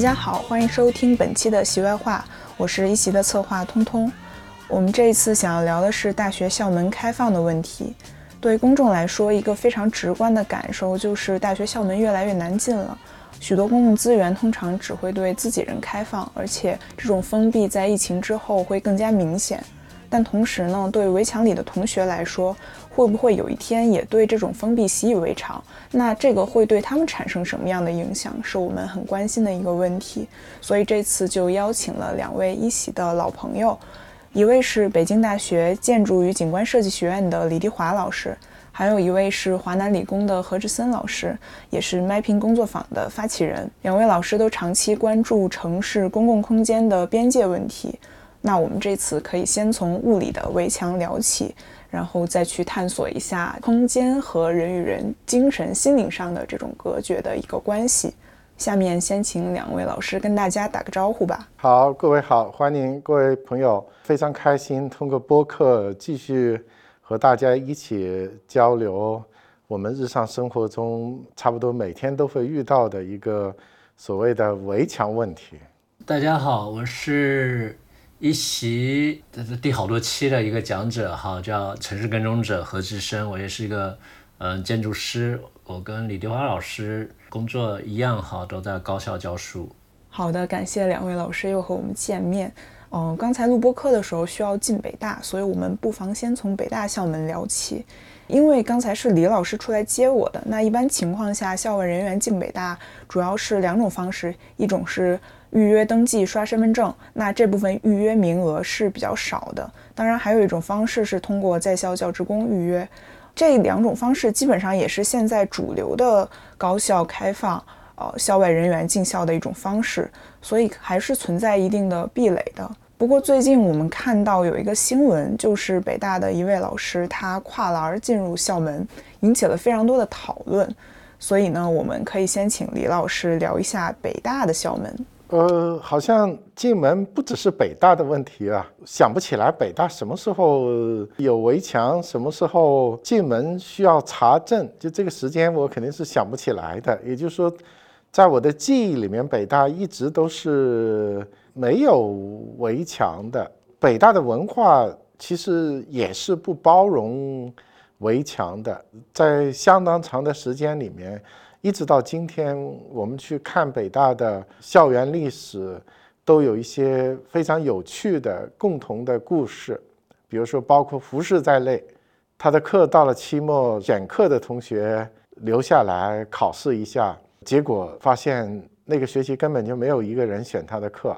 大家好，欢迎收听本期的席外话，我是一席的策划通通。我们这一次想要聊的是大学校门开放的问题。对公众来说，一个非常直观的感受就是大学校门越来越难进了。许多公共资源通常只会对自己人开放，而且这种封闭在疫情之后会更加明显。但同时呢，对围墙里的同学来说，会不会有一天也对这种封闭习以为常？那这个会对他们产生什么样的影响，是我们很关心的一个问题。所以这次就邀请了两位一席的老朋友，一位是北京大学建筑与景观设计学院的李迪华老师，还有一位是华南理工的何志森老师，也是 Mapping 工作坊的发起人。两位老师都长期关注城市公共空间的边界问题。那我们这次可以先从物理的围墙聊起，然后再去探索一下空间和人与人精神心灵上的这种隔绝的一个关系。下面先请两位老师跟大家打个招呼吧。好，各位好，欢迎各位朋友，非常开心通过播客继续和大家一起交流我们日常生活中差不多每天都会遇到的一个所谓的围墙问题。大家好，我是。一席这是第好多期的一个讲者哈，叫城市跟踪者何志生，我也是一个嗯建筑师，我跟李迪华老师工作一样哈，都在高校教书。好的，感谢两位老师又和我们见面。嗯，刚才录播课的时候需要进北大，所以我们不妨先从北大校门聊起。因为刚才是李老师出来接我的，那一般情况下，校外人员进北大主要是两种方式，一种是。预约登记刷身份证，那这部分预约名额是比较少的。当然，还有一种方式是通过在校教职工预约，这两种方式基本上也是现在主流的高校开放呃校外人员进校的一种方式，所以还是存在一定的壁垒的。不过最近我们看到有一个新闻，就是北大的一位老师他跨栏进入校门，引起了非常多的讨论。所以呢，我们可以先请李老师聊一下北大的校门。呃，好像进门不只是北大的问题啊，想不起来北大什么时候有围墙，什么时候进门需要查证，就这个时间我肯定是想不起来的。也就是说，在我的记忆里面，北大一直都是没有围墙的。北大的文化其实也是不包容围墙的，在相当长的时间里面。一直到今天，我们去看北大的校园历史，都有一些非常有趣的共同的故事。比如说，包括胡适在内，他的课到了期末，选课的同学留下来考试一下，结果发现那个学期根本就没有一个人选他的课，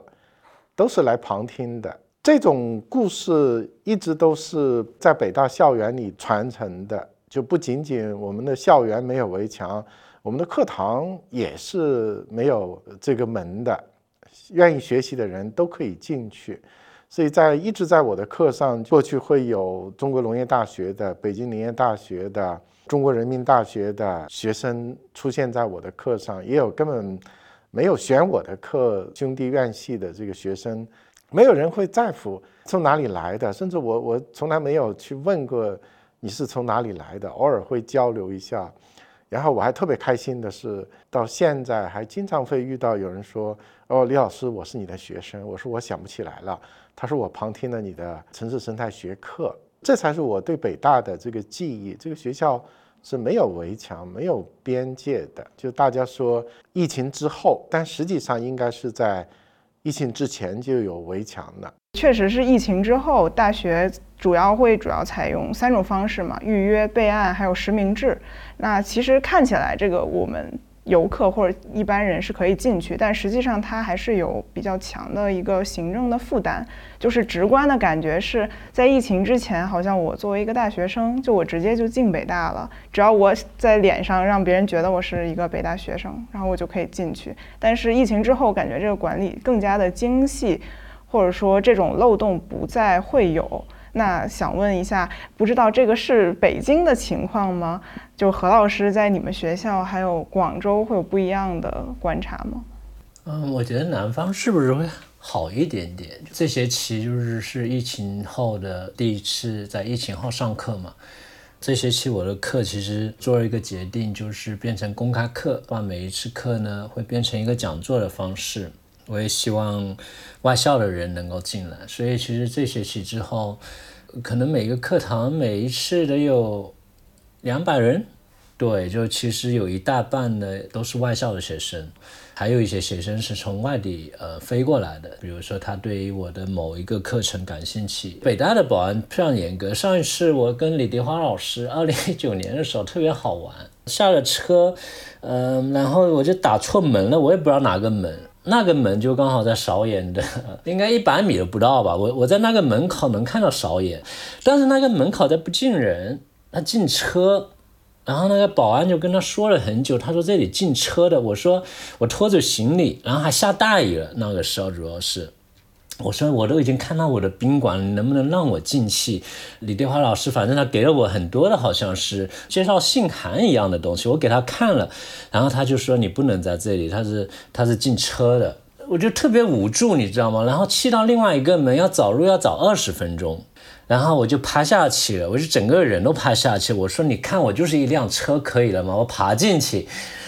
都是来旁听的。这种故事一直都是在北大校园里传承的，就不仅仅我们的校园没有围墙。我们的课堂也是没有这个门的，愿意学习的人都可以进去。所以在一直在我的课上，过去会有中国农业大学的、北京林业大学的、中国人民大学的学生出现在我的课上，也有根本没有选我的课兄弟院系的这个学生，没有人会在乎从哪里来的，甚至我我从来没有去问过你是从哪里来的，偶尔会交流一下。然后我还特别开心的是，到现在还经常会遇到有人说：“哦，李老师，我是你的学生。”我说：“我想不起来了。”他说：“我旁听了你的城市生态学课。”这才是我对北大的这个记忆。这个学校是没有围墙、没有边界的。就大家说疫情之后，但实际上应该是在疫情之前就有围墙的。确实是疫情之后，大学。主要会主要采用三种方式嘛，预约、备案，还有实名制。那其实看起来这个我们游客或者一般人是可以进去，但实际上它还是有比较强的一个行政的负担。就是直观的感觉是在疫情之前，好像我作为一个大学生，就我直接就进北大了，只要我在脸上让别人觉得我是一个北大学生，然后我就可以进去。但是疫情之后，感觉这个管理更加的精细，或者说这种漏洞不再会有。那想问一下，不知道这个是北京的情况吗？就何老师在你们学校还有广州会有不一样的观察吗？嗯，我觉得南方是不是会好一点点？这学期就是是疫情后的第一次在疫情后上课嘛。这学期我的课其实做了一个决定，就是变成公开课，把每一次课呢会变成一个讲座的方式。我也希望外校的人能够进来，所以其实这学期之后，可能每个课堂每一次都有两百人。对，就其实有一大半的都是外校的学生，还有一些学生是从外地呃飞过来的。比如说他对于我的某一个课程感兴趣。北大的保安非常严格。上一次我跟李迪华老师，二零一九年的时候特别好玩。下了车，嗯，然后我就打错门了，我也不知道哪个门，那个门就刚好在韶眼的，应该一百米都不到吧。我我在那个门口能看到韶眼，但是那个门口在不进人，他进车。然后那个保安就跟他说了很久，他说这里进车的，我说我拖着行李，然后还下大雨了，那个时候主要是，我说我都已经看到我的宾馆，能不能让我进去？李德华老师反正他给了我很多的好像是介绍信函一样的东西，我给他看了，然后他就说你不能在这里，他是他是进车的，我就特别无助，你知道吗？然后去到另外一个门要找路要找二十分钟。然后我就趴下去了，我就整个人都趴下去。我说：“你看我就是一辆车，可以了吗？”我爬进去，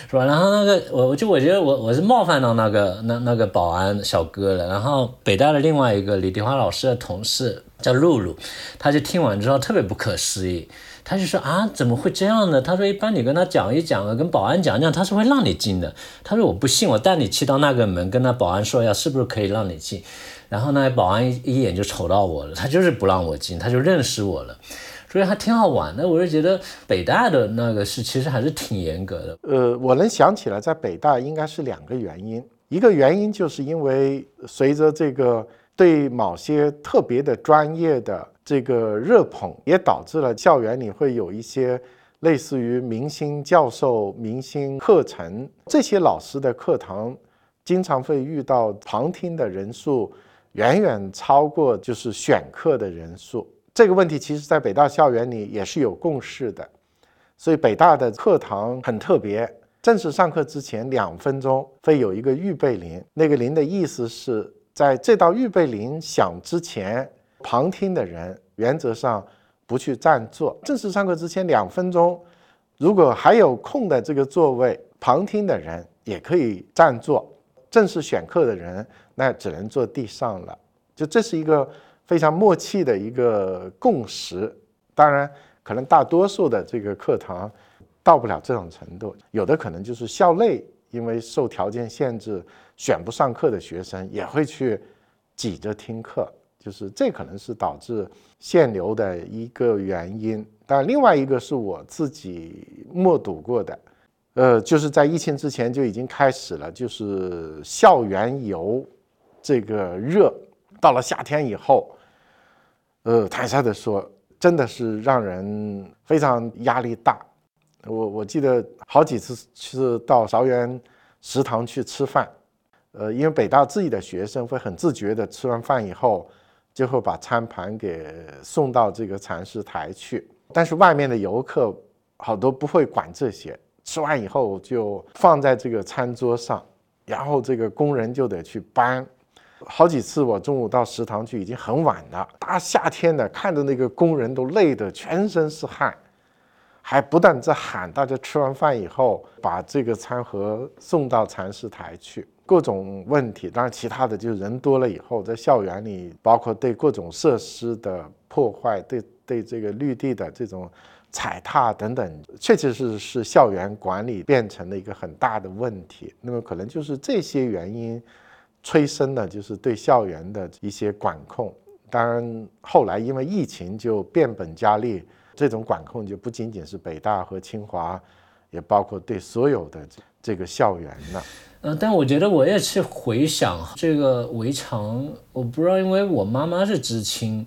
是吧？然后那个我我就我觉得我我是冒犯到那个那那个保安小哥了。然后北大的另外一个李迪华老师的同事叫露露，他就听完之后特别不可思议，他就说：“啊，怎么会这样呢？”他说：“一般你跟他讲一讲啊，跟保安讲讲，他是会让你进的。”他说：“我不信，我带你去到那个门，跟那保安说一下，是不是可以让你进？”然后那保安一一眼就瞅到我了，他就是不让我进，他就认识我了，所以还挺好玩的。我就觉得北大的那个是其实还是挺严格的。呃，我能想起来，在北大应该是两个原因，一个原因就是因为随着这个对某些特别的专业的这个热捧，也导致了校园里会有一些类似于明星教授、明星课程，这些老师的课堂经常会遇到旁听的人数。远远超过就是选课的人数，这个问题其实在北大校园里也是有共识的。所以北大的课堂很特别，正式上课之前两分钟会有一个预备铃，那个铃的意思是在这道预备铃响之前，旁听的人原则上不去占座。正式上课之前两分钟，如果还有空的这个座位，旁听的人也可以占座。正式选课的人。那只能坐地上了，就这是一个非常默契的一个共识。当然，可能大多数的这个课堂到不了这种程度，有的可能就是校内因为受条件限制选不上课的学生也会去挤着听课，就是这可能是导致限流的一个原因。但另外一个是我自己目睹过的，呃，就是在疫情之前就已经开始了，就是校园游。这个热到了夏天以后，呃，坦率的说，真的是让人非常压力大。我我记得好几次是到韶园食堂去吃饭，呃，因为北大自己的学生会很自觉的吃完饭以后，就会把餐盘给送到这个禅师台去。但是外面的游客好多不会管这些，吃完以后就放在这个餐桌上，然后这个工人就得去搬。好几次，我中午到食堂去，已经很晚了。大夏天的，看着那个工人都累得全身是汗，还不断在喊大家吃完饭以后把这个餐盒送到禅师台去。各种问题，当然其他的就是人多了以后，在校园里，包括对各种设施的破坏，对对这个绿地的这种踩踏等等，确确实实是校园管理变成了一个很大的问题。那么可能就是这些原因。催生的就是对校园的一些管控，当然后来因为疫情就变本加厉，这种管控就不仅仅是北大和清华，也包括对所有的这个校园了。嗯，但我觉得我也去回想这个围墙，我不知道，因为我妈妈是知青，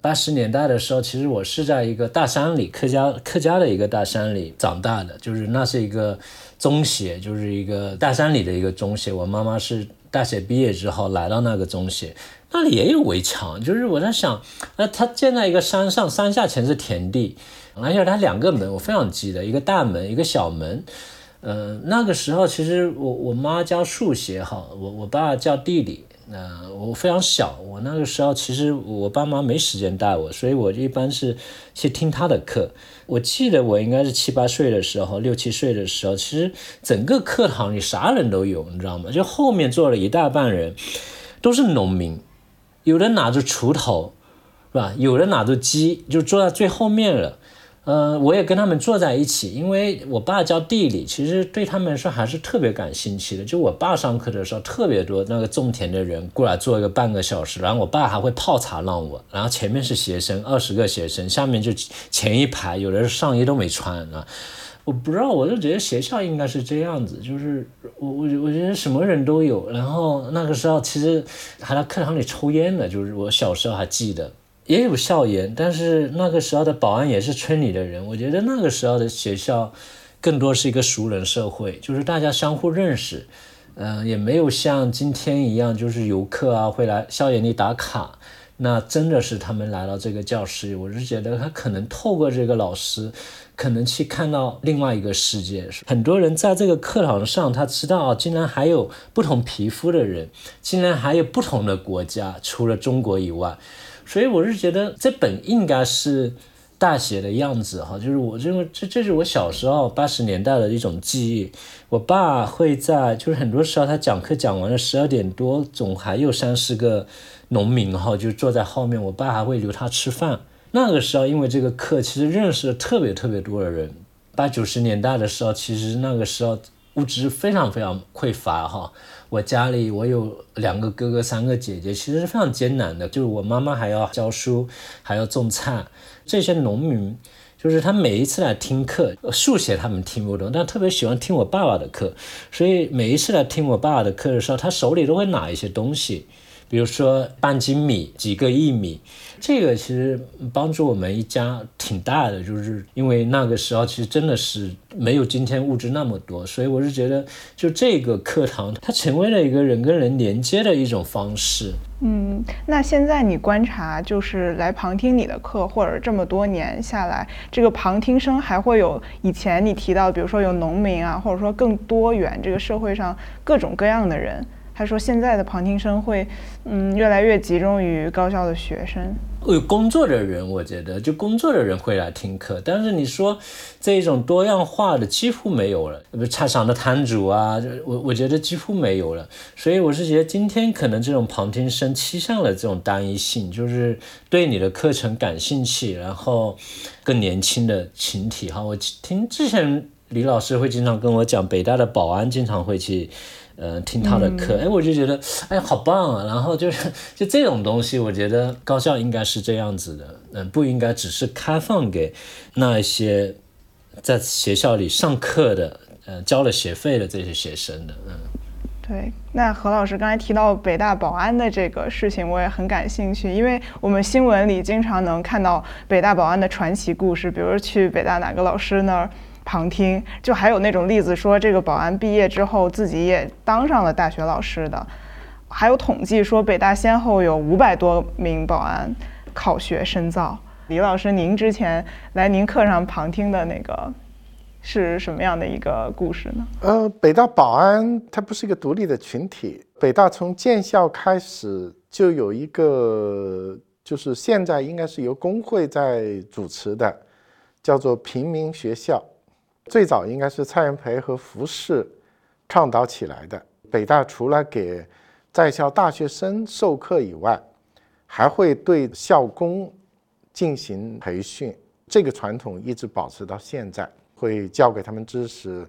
八十年代的时候，其实我是在一个大山里客家客家的一个大山里长大的，就是那是一个中学，就是一个大山里的一个中学，我妈妈是。大学毕业之后来到那个中学，那里也有围墙。就是我在想，那它建在一个山上，山下全是田地，而且它两个门，我非常记得，一个大门，一个小门。呃，那个时候其实我我妈教数学哈，我我爸教地理，呃，我非常小，我那个时候其实我爸妈没时间带我，所以我一般是去听他的课。我记得我应该是七八岁的时候，六七岁的时候，其实整个课堂里啥人都有，你知道吗？就后面坐了一大半人，都是农民，有的拿着锄头，是吧？有的拿着鸡，就坐在最后面了。呃，我也跟他们坐在一起，因为我爸教地理，其实对他们说还是特别感兴趣的。就我爸上课的时候，特别多那个种田的人过来坐一个半个小时，然后我爸还会泡茶让我，然后前面是学生，二十个学生，下面就前一排有的上衣都没穿啊。我不知道，我就觉得学校应该是这样子，就是我我我觉得什么人都有。然后那个时候其实还在课堂里抽烟的，就是我小时候还记得。也有校园，但是那个时候的保安也是村里的人。我觉得那个时候的学校更多是一个熟人社会，就是大家相互认识，嗯，也没有像今天一样，就是游客啊会来校园里打卡。那真的是他们来到这个教室，我是觉得他可能透过这个老师，可能去看到另外一个世界。很多人在这个课堂上，他知道啊，竟然还有不同皮肤的人，竟然还有不同的国家，除了中国以外。所以我是觉得这本应该是大学的样子哈，就是我认为这这是我小时候八十年代的一种记忆。我爸会在，就是很多时候他讲课讲完了十二点多，总还有三四个农民哈，就坐在后面，我爸还会留他吃饭。那个时候因为这个课，其实认识了特别特别多的人。八九十年代的时候，其实那个时候物质非常非常匮乏哈。我家里我有两个哥哥三个姐姐，其实是非常艰难的。就是我妈妈还要教书，还要种菜。这些农民，就是他每一次来听课，数学他们听不懂，但特别喜欢听我爸爸的课。所以每一次来听我爸爸的课的时候，他手里都会拿一些东西。比如说半斤米、几个亿米，这个其实帮助我们一家挺大的，就是因为那个时候其实真的是没有今天物质那么多，所以我是觉得，就这个课堂它成为了一个人跟人连接的一种方式。嗯，那现在你观察，就是来旁听你的课，或者这么多年下来，这个旁听生还会有以前你提到，比如说有农民啊，或者说更多元这个社会上各种各样的人。他说：“现在的旁听生会，嗯，越来越集中于高校的学生。有工作的人，我觉得就工作的人会来听课。但是你说这一种多样化的几乎没有了，不菜场的摊主啊，我我觉得几乎没有了。所以我是觉得今天可能这种旁听生趋向了这种单一性，就是对你的课程感兴趣，然后更年轻的群体哈。我听之前李老师会经常跟我讲，北大的保安经常会去。”呃，听他的课，哎，我就觉得，哎，好棒啊！然后就是，就这种东西，我觉得高校应该是这样子的，嗯，不应该只是开放给那一些在学校里上课的，呃，交了学费的这些学生的，嗯。对，那何老师刚才提到北大保安的这个事情，我也很感兴趣，因为我们新闻里经常能看到北大保安的传奇故事，比如去北大哪个老师那儿。旁听，就还有那种例子说，这个保安毕业之后自己也当上了大学老师的，还有统计说北大先后有五百多名保安考学深造。李老师，您之前来您课上旁听的那个是什么样的一个故事呢？呃，北大保安它不是一个独立的群体，北大从建校开始就有一个，就是现在应该是由工会在主持的，叫做平民学校。最早应该是蔡元培和胡适倡导起来的。北大除了给在校大学生授课以外，还会对校工进行培训。这个传统一直保持到现在，会教给他们知识，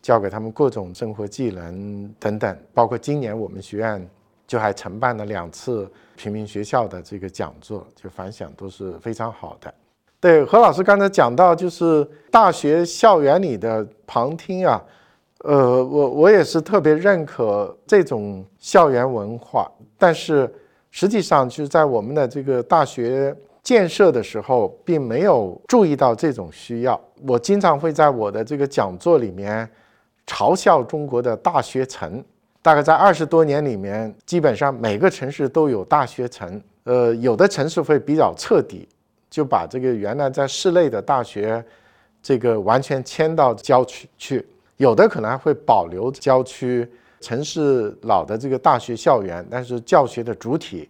教给他们各种生活技能等等。包括今年我们学院就还承办了两次平民学校的这个讲座，就反响都是非常好的。对何老师刚才讲到，就是大学校园里的旁听啊，呃，我我也是特别认可这种校园文化。但是实际上，就是在我们的这个大学建设的时候，并没有注意到这种需要。我经常会在我的这个讲座里面嘲笑中国的大学城。大概在二十多年里面，基本上每个城市都有大学城。呃，有的城市会比较彻底。就把这个原来在市内的大学，这个完全迁到郊区去，有的可能还会保留郊区城市老的这个大学校园，但是教学的主体，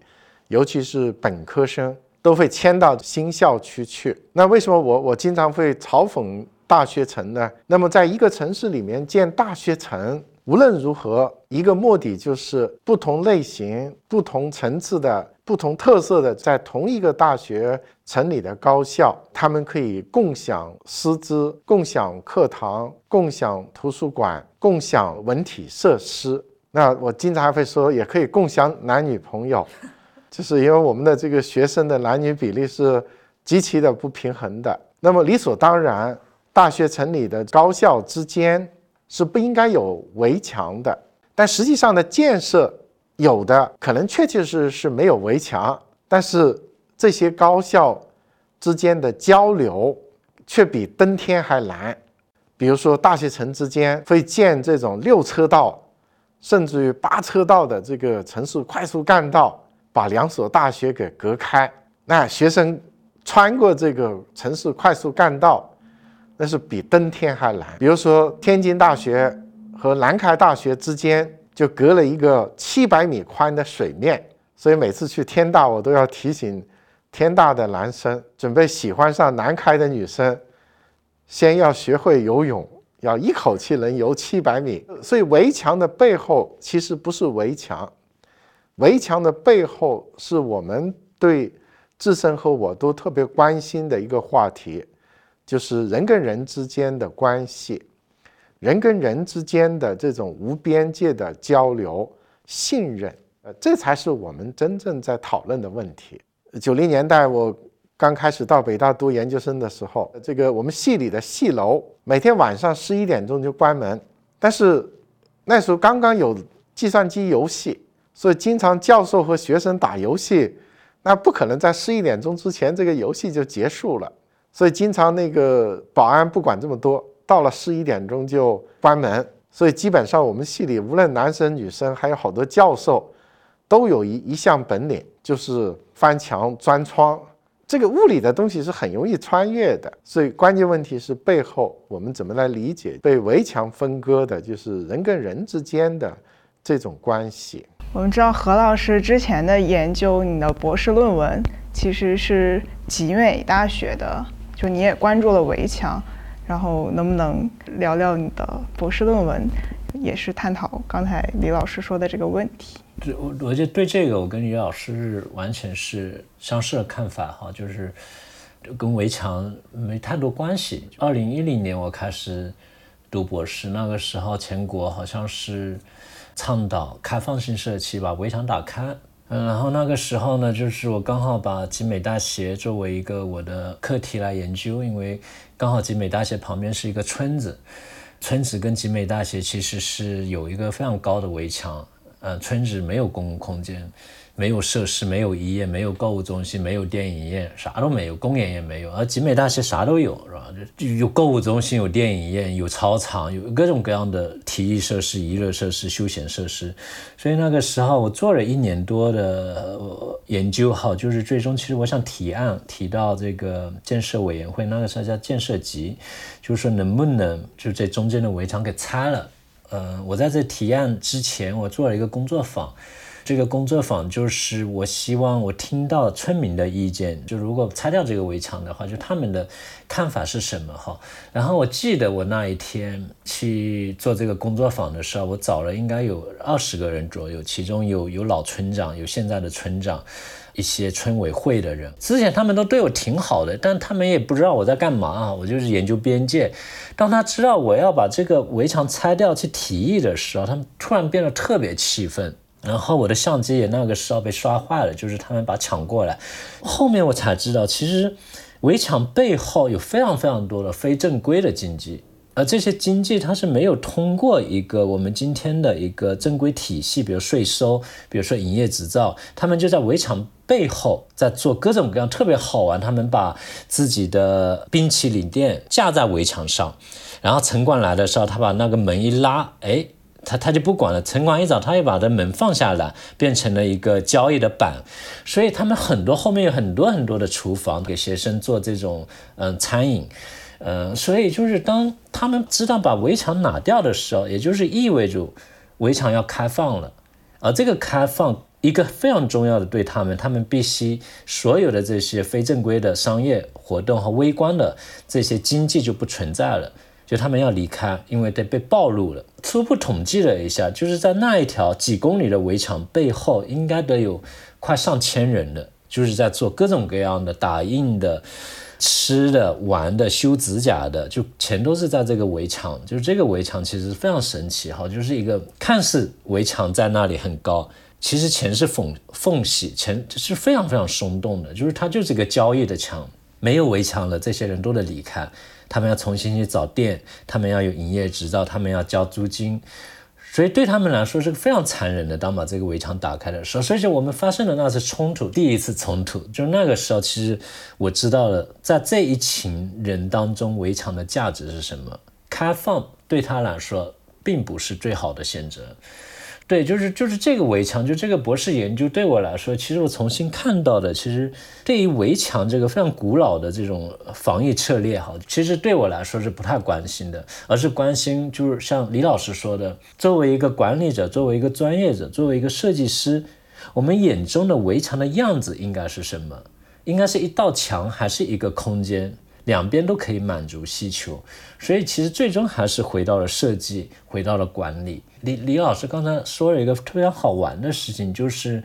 尤其是本科生，都会迁到新校区去。那为什么我我经常会嘲讽大学城呢？那么在一个城市里面建大学城，无论如何，一个目的就是不同类型、不同层次的。不同特色的，在同一个大学城里的高校，他们可以共享师资、共享课堂、共享图书馆、共享文体设施。那我经常还会说，也可以共享男女朋友，就是因为我们的这个学生的男女比例是极其的不平衡的。那么理所当然，大学城里的高校之间是不应该有围墙的，但实际上的建设。有的可能确确实实是没有围墙，但是这些高校之间的交流却比登天还难。比如说，大学城之间会建这种六车道，甚至于八车道的这个城市快速干道，把两所大学给隔开。那学生穿过这个城市快速干道，那是比登天还难。比如说，天津大学和南开大学之间。就隔了一个七百米宽的水面，所以每次去天大，我都要提醒天大的男生，准备喜欢上南开的女生，先要学会游泳，要一口气能游七百米。所以围墙的背后其实不是围墙，围墙的背后是我们对自身和我都特别关心的一个话题，就是人跟人之间的关系。人跟人之间的这种无边界的交流、信任，呃，这才是我们真正在讨论的问题。九零年代我刚开始到北大读研究生的时候，这个我们系里的系楼每天晚上十一点钟就关门，但是那时候刚刚有计算机游戏，所以经常教授和学生打游戏，那不可能在十一点钟之前这个游戏就结束了，所以经常那个保安不管这么多。到了十一点钟就关门，所以基本上我们系里无论男生女生，还有好多教授，都有一一项本领，就是翻墙钻窗。这个物理的东西是很容易穿越的，所以关键问题是背后我们怎么来理解被围墙分割的，就是人跟人之间的这种关系。我们知道何老师之前的研究，你的博士论文其实是集美大学的，就你也关注了围墙。然后能不能聊聊你的博士论文，也是探讨刚才李老师说的这个问题？我我就对这个，我跟李老师完全是相似的看法哈，就是跟围墙没太多关系。二零一零年我开始读博士，那个时候全国好像是倡导开放性社区，把围墙打开。嗯，然后那个时候呢，就是我刚好把集美大学作为一个我的课题来研究，因为刚好集美大学旁边是一个村子，村子跟集美大学其实是有一个非常高的围墙，呃，村子没有公共空间。没有设施，没有医院，没有购物中心，没有电影院，啥都没有，公园也没有。而集美大学啥都有，是吧？就有购物中心，有电影院，有操场，有各种各样的体育设施、娱乐设施、休闲设施。所以那个时候我做了一年多的研究，哈，就是最终其实我想提案提到这个建设委员会，那个时候叫建设局，就是说能不能就这中间的围墙给拆了？呃，我在这提案之前，我做了一个工作坊。这个工作坊就是我希望我听到村民的意见，就如果拆掉这个围墙的话，就他们的看法是什么哈。然后我记得我那一天去做这个工作坊的时候，我找了应该有二十个人左右，其中有有老村长，有现在的村长，一些村委会的人。之前他们都对我挺好的，但他们也不知道我在干嘛啊，我就是研究边界。当他知道我要把这个围墙拆掉去提议的时候，他们突然变得特别气愤。然后我的相机也那个时候被刷坏了，就是他们把抢过来。后面我才知道，其实围墙背后有非常非常多的非正规的经济，而这些经济它是没有通过一个我们今天的一个正规体系，比如税收，比如说营业执照，他们就在围墙背后在做各种各样特别好玩。他们把自己的冰淇淋店架在围墙上，然后城管来的时候，他把那个门一拉，哎。他他就不管了，城管一找，他又把这门放下来，变成了一个交易的板，所以他们很多后面有很多很多的厨房给学生做这种嗯餐饮，呃，所以就是当他们知道把围墙拿掉的时候，也就是意味着围墙要开放了，而这个开放一个非常重要的对他们，他们必须所有的这些非正规的商业活动和微观的这些经济就不存在了。就他们要离开，因为得被暴露了。初步统计了一下，就是在那一条几公里的围墙背后，应该得有快上千人的，就是在做各种各样的打印的、吃的、玩的、修指甲的，就全都是在这个围墙。就是这个围墙其实非常神奇哈，就是一个看似围墙在那里很高，其实全是缝缝隙，全是非常非常松动的，就是它就是一个交易的墙。没有围墙了，这些人都得离开。他们要重新去找店，他们要有营业执照，他们要交租金，所以对他们来说是非常残忍的。当把这个围墙打开的时候，所以我们发生的那次冲突，第一次冲突，就那个时候，其实我知道了，在这一群人当中，围墙的价值是什么？开放对他来说并不是最好的选择。对，就是就是这个围墙，就这个博士研究对我来说，其实我重新看到的，其实对于围墙这个非常古老的这种防御策略哈，其实对我来说是不太关心的，而是关心就是像李老师说的，作为一个管理者，作为一个专业者，作为一个设计师，我们眼中的围墙的样子应该是什么？应该是一道墙，还是一个空间？两边都可以满足需求，所以其实最终还是回到了设计，回到了管理。李李老师刚才说了一个特别好玩的事情，就是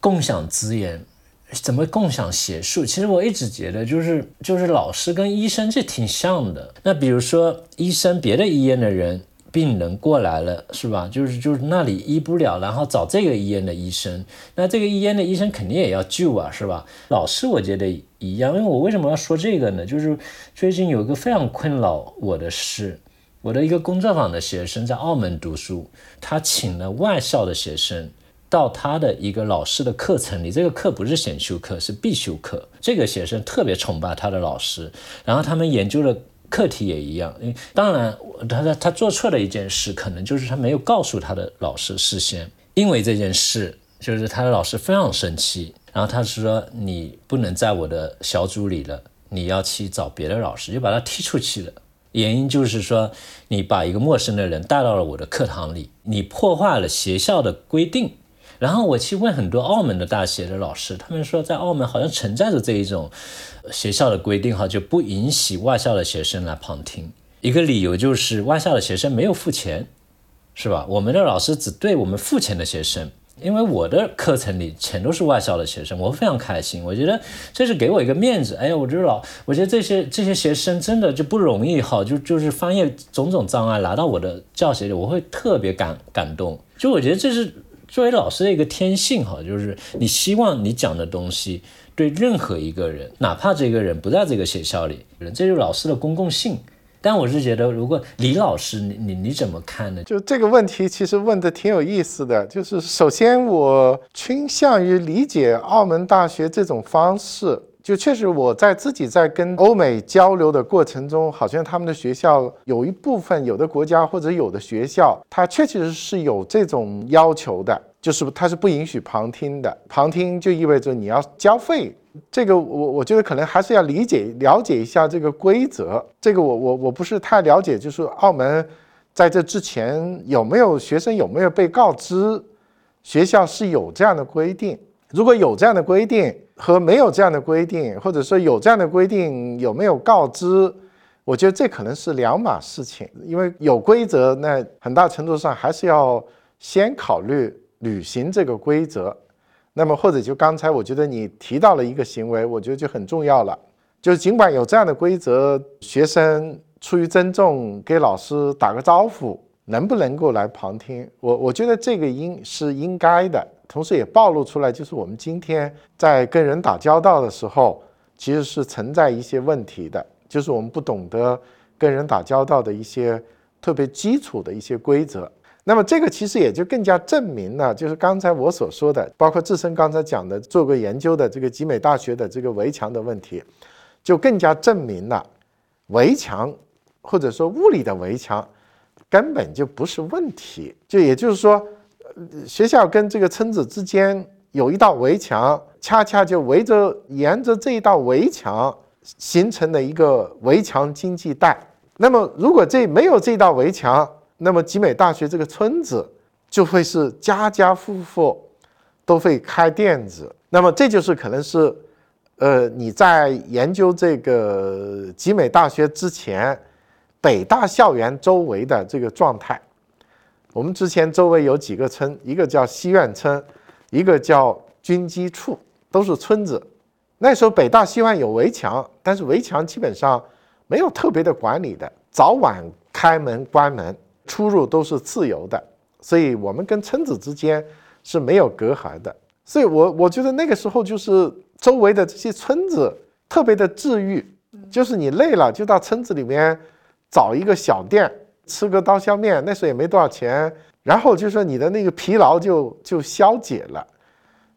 共享资源，怎么共享学术？其实我一直觉得，就是就是老师跟医生这挺像的。那比如说医生，别的医院的人。病人过来了，是吧？就是就是那里医不了，然后找这个医院的医生，那这个医院的医生肯定也要救啊，是吧？老师我觉得一样，因为我为什么要说这个呢？就是最近有一个非常困扰我的事，我的一个工作坊的学生在澳门读书，他请了外校的学生到他的一个老师的课程里，这个课不是选修课，是必修课。这个学生特别崇拜他的老师，然后他们研究了。课题也一样，因为当然，他他他做错了一件事，可能就是他没有告诉他的老师事先，因为这件事，就是他的老师非常生气，然后他是说你不能在我的小组里了，你要去找别的老师，就把他踢出去了。原因就是说你把一个陌生的人带到了我的课堂里，你破坏了学校的规定。然后我去问很多澳门的大学的老师，他们说在澳门好像存在着这一种学校的规定哈，就不允许外校的学生来旁听。一个理由就是外校的学生没有付钱，是吧？我们的老师只对我们付钱的学生，因为我的课程里全都是外校的学生，我非常开心，我觉得这是给我一个面子。哎呀，我觉得老，我觉得这些这些学生真的就不容易哈，就就是翻越种种障碍来到我的教学里，我会特别感感动。就我觉得这是。作为老师的一个天性哈，就是你希望你讲的东西对任何一个人，哪怕这个人不在这个学校里，这就是老师的公共性。但我是觉得，如果李老师，你你你怎么看呢？就这个问题，其实问的挺有意思的。就是首先，我倾向于理解澳门大学这种方式。就确实，我在自己在跟欧美交流的过程中，好像他们的学校有一部分，有的国家或者有的学校，它确确实实是有这种要求的，就是它是不允许旁听的。旁听就意味着你要交费。这个我我觉得可能还是要理解了解一下这个规则。这个我我我不是太了解，就是澳门在这之前有没有学生有没有被告知学校是有这样的规定？如果有这样的规定。和没有这样的规定，或者说有这样的规定有没有告知，我觉得这可能是两码事情。因为有规则，那很大程度上还是要先考虑履行这个规则。那么或者就刚才我觉得你提到了一个行为，我觉得就很重要了，就是尽管有这样的规则，学生出于尊重给老师打个招呼，能不能够来旁听？我我觉得这个应是应该的。同时也暴露出来，就是我们今天在跟人打交道的时候，其实是存在一些问题的，就是我们不懂得跟人打交道的一些特别基础的一些规则。那么这个其实也就更加证明了，就是刚才我所说的，包括自身刚才讲的做过研究的这个集美大学的这个围墙的问题，就更加证明了围墙或者说物理的围墙根本就不是问题。就也就是说。学校跟这个村子之间有一道围墙，恰恰就围着沿着这一道围墙形成了一个围墙经济带。那么，如果这没有这道围墙，那么集美大学这个村子就会是家家户户都会开店子。那么这就是可能是，呃，你在研究这个集美大学之前，北大校园周围的这个状态。我们之前周围有几个村，一个叫西苑村，一个叫军机处，都是村子。那时候北大西苑有围墙，但是围墙基本上没有特别的管理的，早晚开门关门，出入都是自由的，所以我们跟村子之间是没有隔阂的。所以我我觉得那个时候就是周围的这些村子特别的治愈，就是你累了就到村子里面找一个小店。吃个刀削面，那时候也没多少钱，然后就说你的那个疲劳就就消解了。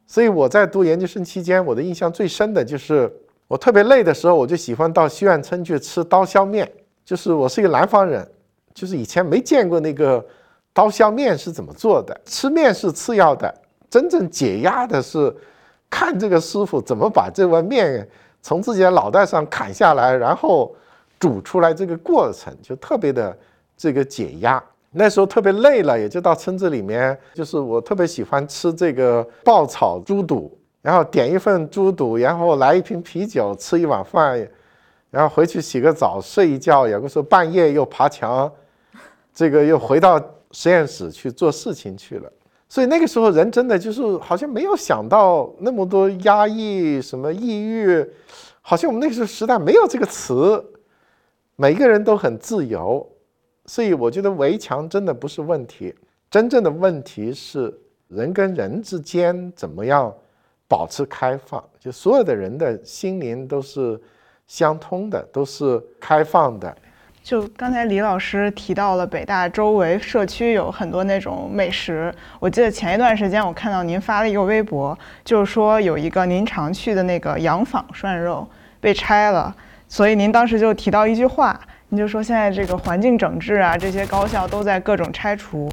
所以我在读研究生期间，我的印象最深的就是我特别累的时候，我就喜欢到西苑村去吃刀削面。就是我是一个南方人，就是以前没见过那个刀削面是怎么做的。吃面是次要的，真正解压的是看这个师傅怎么把这碗面从自己的脑袋上砍下来，然后煮出来这个过程，就特别的。这个解压，那时候特别累了，也就到村子里面。就是我特别喜欢吃这个爆炒猪肚，然后点一份猪肚，然后来一瓶啤酒，吃一碗饭，然后回去洗个澡，睡一觉。有的时候半夜又爬墙，这个又回到实验室去做事情去了。所以那个时候人真的就是好像没有想到那么多压抑，什么抑郁，好像我们那个时候时代没有这个词，每个人都很自由。所以我觉得围墙真的不是问题，真正的问题是人跟人之间怎么样保持开放，就所有的人的心灵都是相通的，都是开放的。就刚才李老师提到了北大周围社区有很多那种美食，我记得前一段时间我看到您发了一个微博，就是说有一个您常去的那个洋坊涮肉被拆了，所以您当时就提到一句话。您就说现在这个环境整治啊，这些高校都在各种拆除，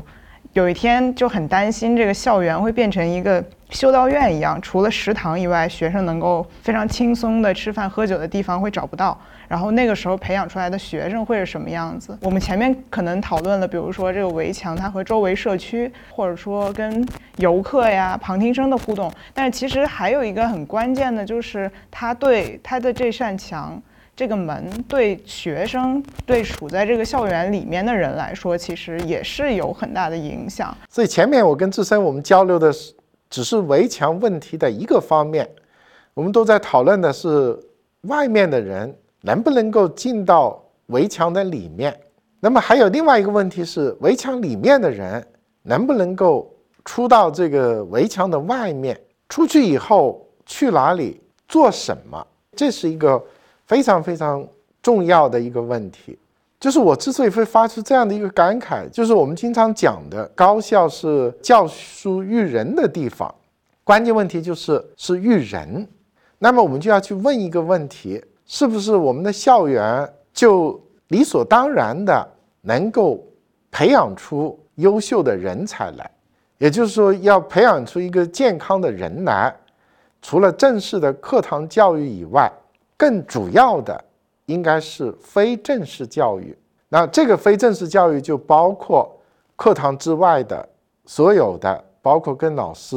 有一天就很担心这个校园会变成一个修道院一样，除了食堂以外，学生能够非常轻松的吃饭喝酒的地方会找不到。然后那个时候培养出来的学生会是什么样子？我们前面可能讨论了，比如说这个围墙它和周围社区，或者说跟游客呀、旁听生的互动，但是其实还有一个很关键的就是它对它的这扇墙。这个门对学生、对处在这个校园里面的人来说，其实也是有很大的影响。所以前面我跟志深我们交流的，只是围墙问题的一个方面，我们都在讨论的是外面的人能不能够进到围墙的里面。那么还有另外一个问题是，围墙里面的人能不能够出到这个围墙的外面？出去以后去哪里做什么？这是一个。非常非常重要的一个问题，就是我之所以会发出这样的一个感慨，就是我们经常讲的高校是教书育人的地方，关键问题就是是育人。那么我们就要去问一个问题：是不是我们的校园就理所当然的能够培养出优秀的人才来？也就是说，要培养出一个健康的人来，除了正式的课堂教育以外。更主要的应该是非正式教育，那这个非正式教育就包括课堂之外的所有的，包括跟老师、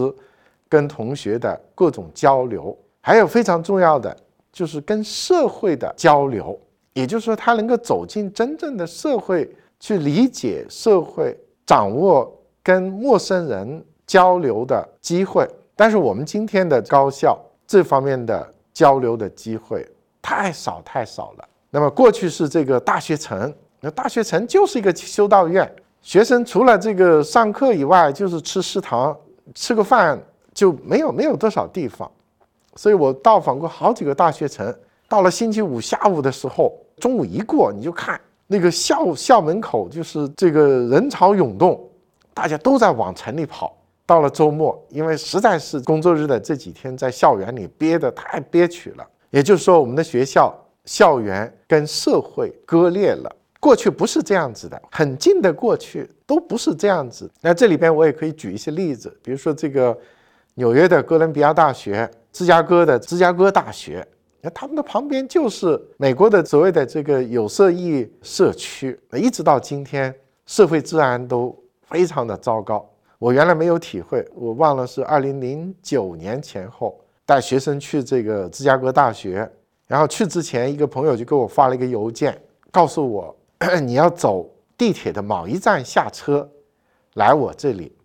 跟同学的各种交流，还有非常重要的就是跟社会的交流，也就是说他能够走进真正的社会去理解社会，掌握跟陌生人交流的机会。但是我们今天的高校这方面的。交流的机会太少太少了。那么过去是这个大学城，那大学城就是一个修道院，学生除了这个上课以外，就是吃食堂，吃个饭就没有没有多少地方。所以我到访过好几个大学城，到了星期五下午的时候，中午一过，你就看那个校校门口就是这个人潮涌动，大家都在往城里跑。到了周末，因为实在是工作日的这几天，在校园里憋得太憋屈了。也就是说，我们的学校校园跟社会割裂了。过去不是这样子的，很近的过去都不是这样子。那这里边我也可以举一些例子，比如说这个纽约的哥伦比亚大学、芝加哥的芝加哥大学，那他们的旁边就是美国的所谓的这个有色裔社区，一直到今天。社会治安都非常的糟糕。我原来没有体会，我忘了是二零零九年前后带学生去这个芝加哥大学，然后去之前，一个朋友就给我发了一个邮件，告诉我 你要走地铁的某一站下车，来我这里，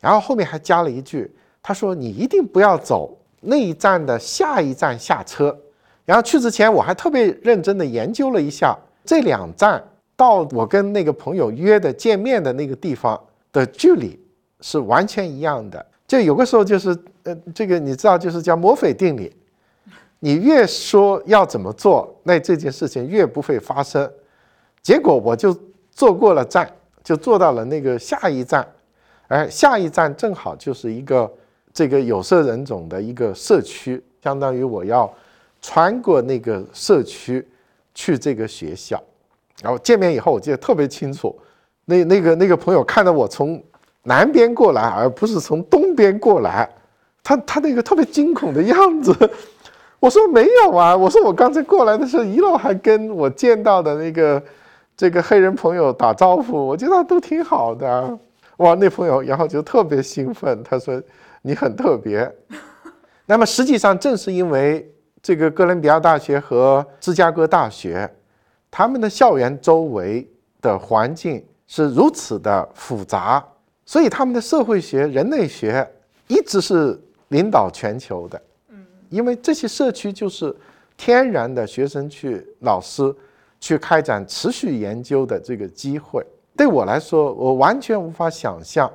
然后后面还加了一句，他说你一定不要走那一站的下一站下车。然后去之前，我还特别认真的研究了一下这两站到我跟那个朋友约的见面的那个地方的距离。是完全一样的，就有个时候就是，呃，这个你知道，就是叫墨菲定理，你越说要怎么做，那这件事情越不会发生。结果我就坐过了站，就坐到了那个下一站，而下一站正好就是一个这个有色人种的一个社区，相当于我要穿过那个社区去这个学校。然后见面以后，我记得特别清楚，那那个那个朋友看到我从。南边过来，而不是从东边过来，他他那个特别惊恐的样子。我说没有啊，我说我刚才过来的时候，一路还跟我见到的那个这个黑人朋友打招呼，我觉得都挺好的。哇，那朋友然后就特别兴奋，他说你很特别。那么实际上正是因为这个哥伦比亚大学和芝加哥大学，他们的校园周围的环境是如此的复杂。所以他们的社会学、人类学一直是领导全球的，嗯，因为这些社区就是天然的学生去、老师去开展持续研究的这个机会。对我来说，我完全无法想象，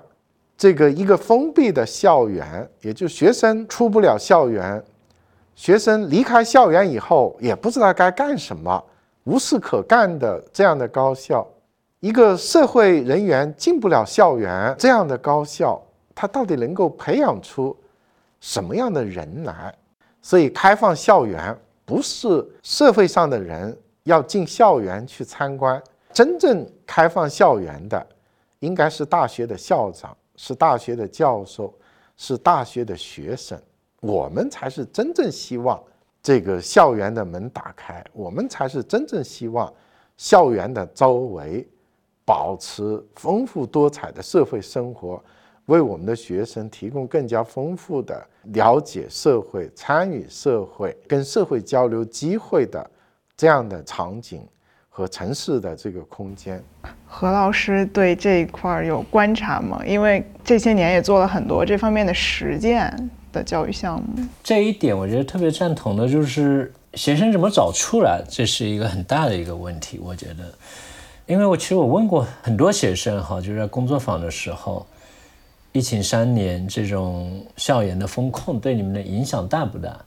这个一个封闭的校园，也就学生出不了校园，学生离开校园以后也不知道该干什么，无事可干的这样的高校。一个社会人员进不了校园，这样的高校，它到底能够培养出什么样的人来？所以，开放校园不是社会上的人要进校园去参观，真正开放校园的，应该是大学的校长，是大学的教授，是大学的学生，我们才是真正希望这个校园的门打开，我们才是真正希望校园的周围。保持丰富多彩的社会生活，为我们的学生提供更加丰富的了解社会、参与社会、跟社会交流机会的这样的场景和城市的这个空间。何老师对这一块有观察吗？因为这些年也做了很多这方面的实践的教育项目。这一点我觉得特别赞同的，就是学生怎么找出来，这是一个很大的一个问题。我觉得。因为我其实我问过很多学生哈，就是在工作坊的时候，疫情三年这种校园的风控对你们的影响大不大？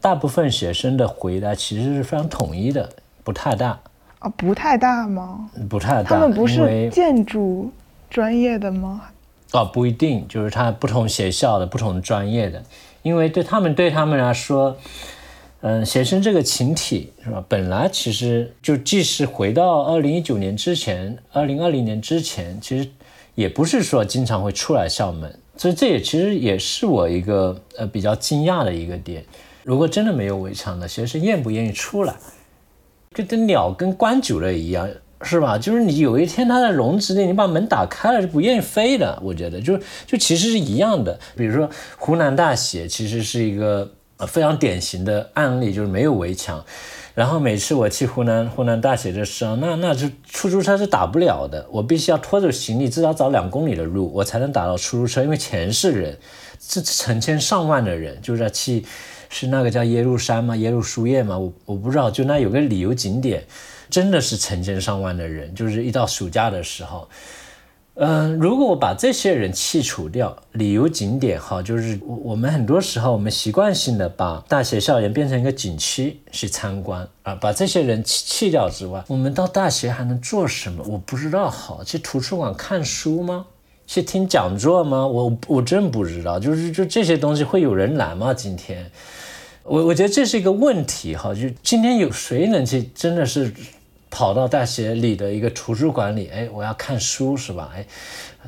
大部分学生的回答其实是非常统一的，不太大。啊，不太大吗？不太大。他们不是建筑专业的吗？哦，不一定，就是他不同学校的不同专业的，因为对他们对他们来说。嗯，学生这个群体是吧？本来其实就即使回到二零一九年之前，二零二零年之前，其实也不是说经常会出来校门，所以这也其实也是我一个呃比较惊讶的一个点。如果真的没有围墙的学生，愿不愿意出来？跟这鸟跟关久了一样，是吧？就是你有一天它在笼子里，你把门打开了，就不愿意飞的。我觉得就就其实是一样的。比如说湖南大学，其实是一个呃。非常典型的案例就是没有围墙，然后每次我去湖南湖南大学的时候，那那就出租车是打不了的，我必须要拖着行李至少走两公里的路，我才能打到出租车，因为全是人，是成千上万的人，就是去是那个叫耶路山吗？耶路书院吗？我我不知道，就那有个旅游景点，真的是成千上万的人，就是一到暑假的时候。嗯，如果我把这些人去除掉，旅游景点哈，就是我我们很多时候我们习惯性的把大学校园变成一个景区去参观啊，把这些人去去掉之外，我们到大学还能做什么？我不知道，好去图书馆看书吗？去听讲座吗？我我真不知道，就是就这些东西会有人来吗？今天，我我觉得这是一个问题哈，就今天有谁能去真的是？跑到大学里的一个图书馆里，哎，我要看书是吧？哎，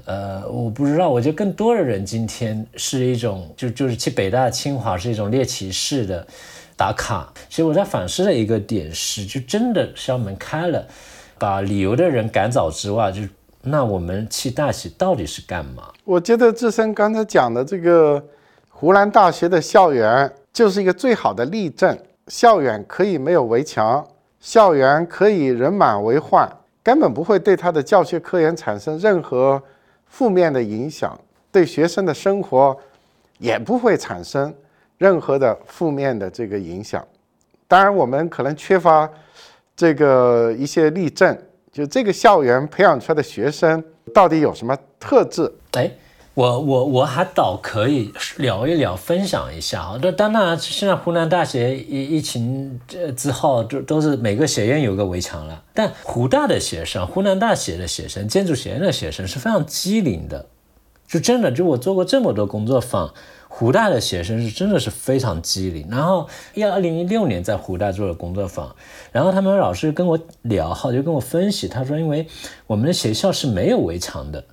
呃，我不知道，我觉得更多的人今天是一种，就就是去北大、清华是一种猎奇式的打卡。其实我在反思的一个点是，就真的校门开了，把旅游的人赶走之外，就那我们去大写到底是干嘛？我觉得志深刚才讲的这个湖南大学的校园就是一个最好的例证。校园可以没有围墙，校园可以人满为患，根本不会对他的教学科研产生任何负面的影响，对学生的生活也不会产生任何的负面的这个影响。当然，我们可能缺乏这个一些例证，就这个校园培养出来的学生到底有什么特质？哎。我我我还倒可以聊一聊，分享一下啊。那当然，现在湖南大学疫疫情这之后，就都是每个学院有个围墙了。但湖大的学生，湖南大学的学生，建筑学院的学生是非常机灵的，就真的就我做过这么多工作坊，湖大的学生是真的是非常机灵。然后，二零一六年在湖大做了工作坊，然后他们老师跟我聊哈，就跟我分析，他说，因为我们的学校是没有围墙的。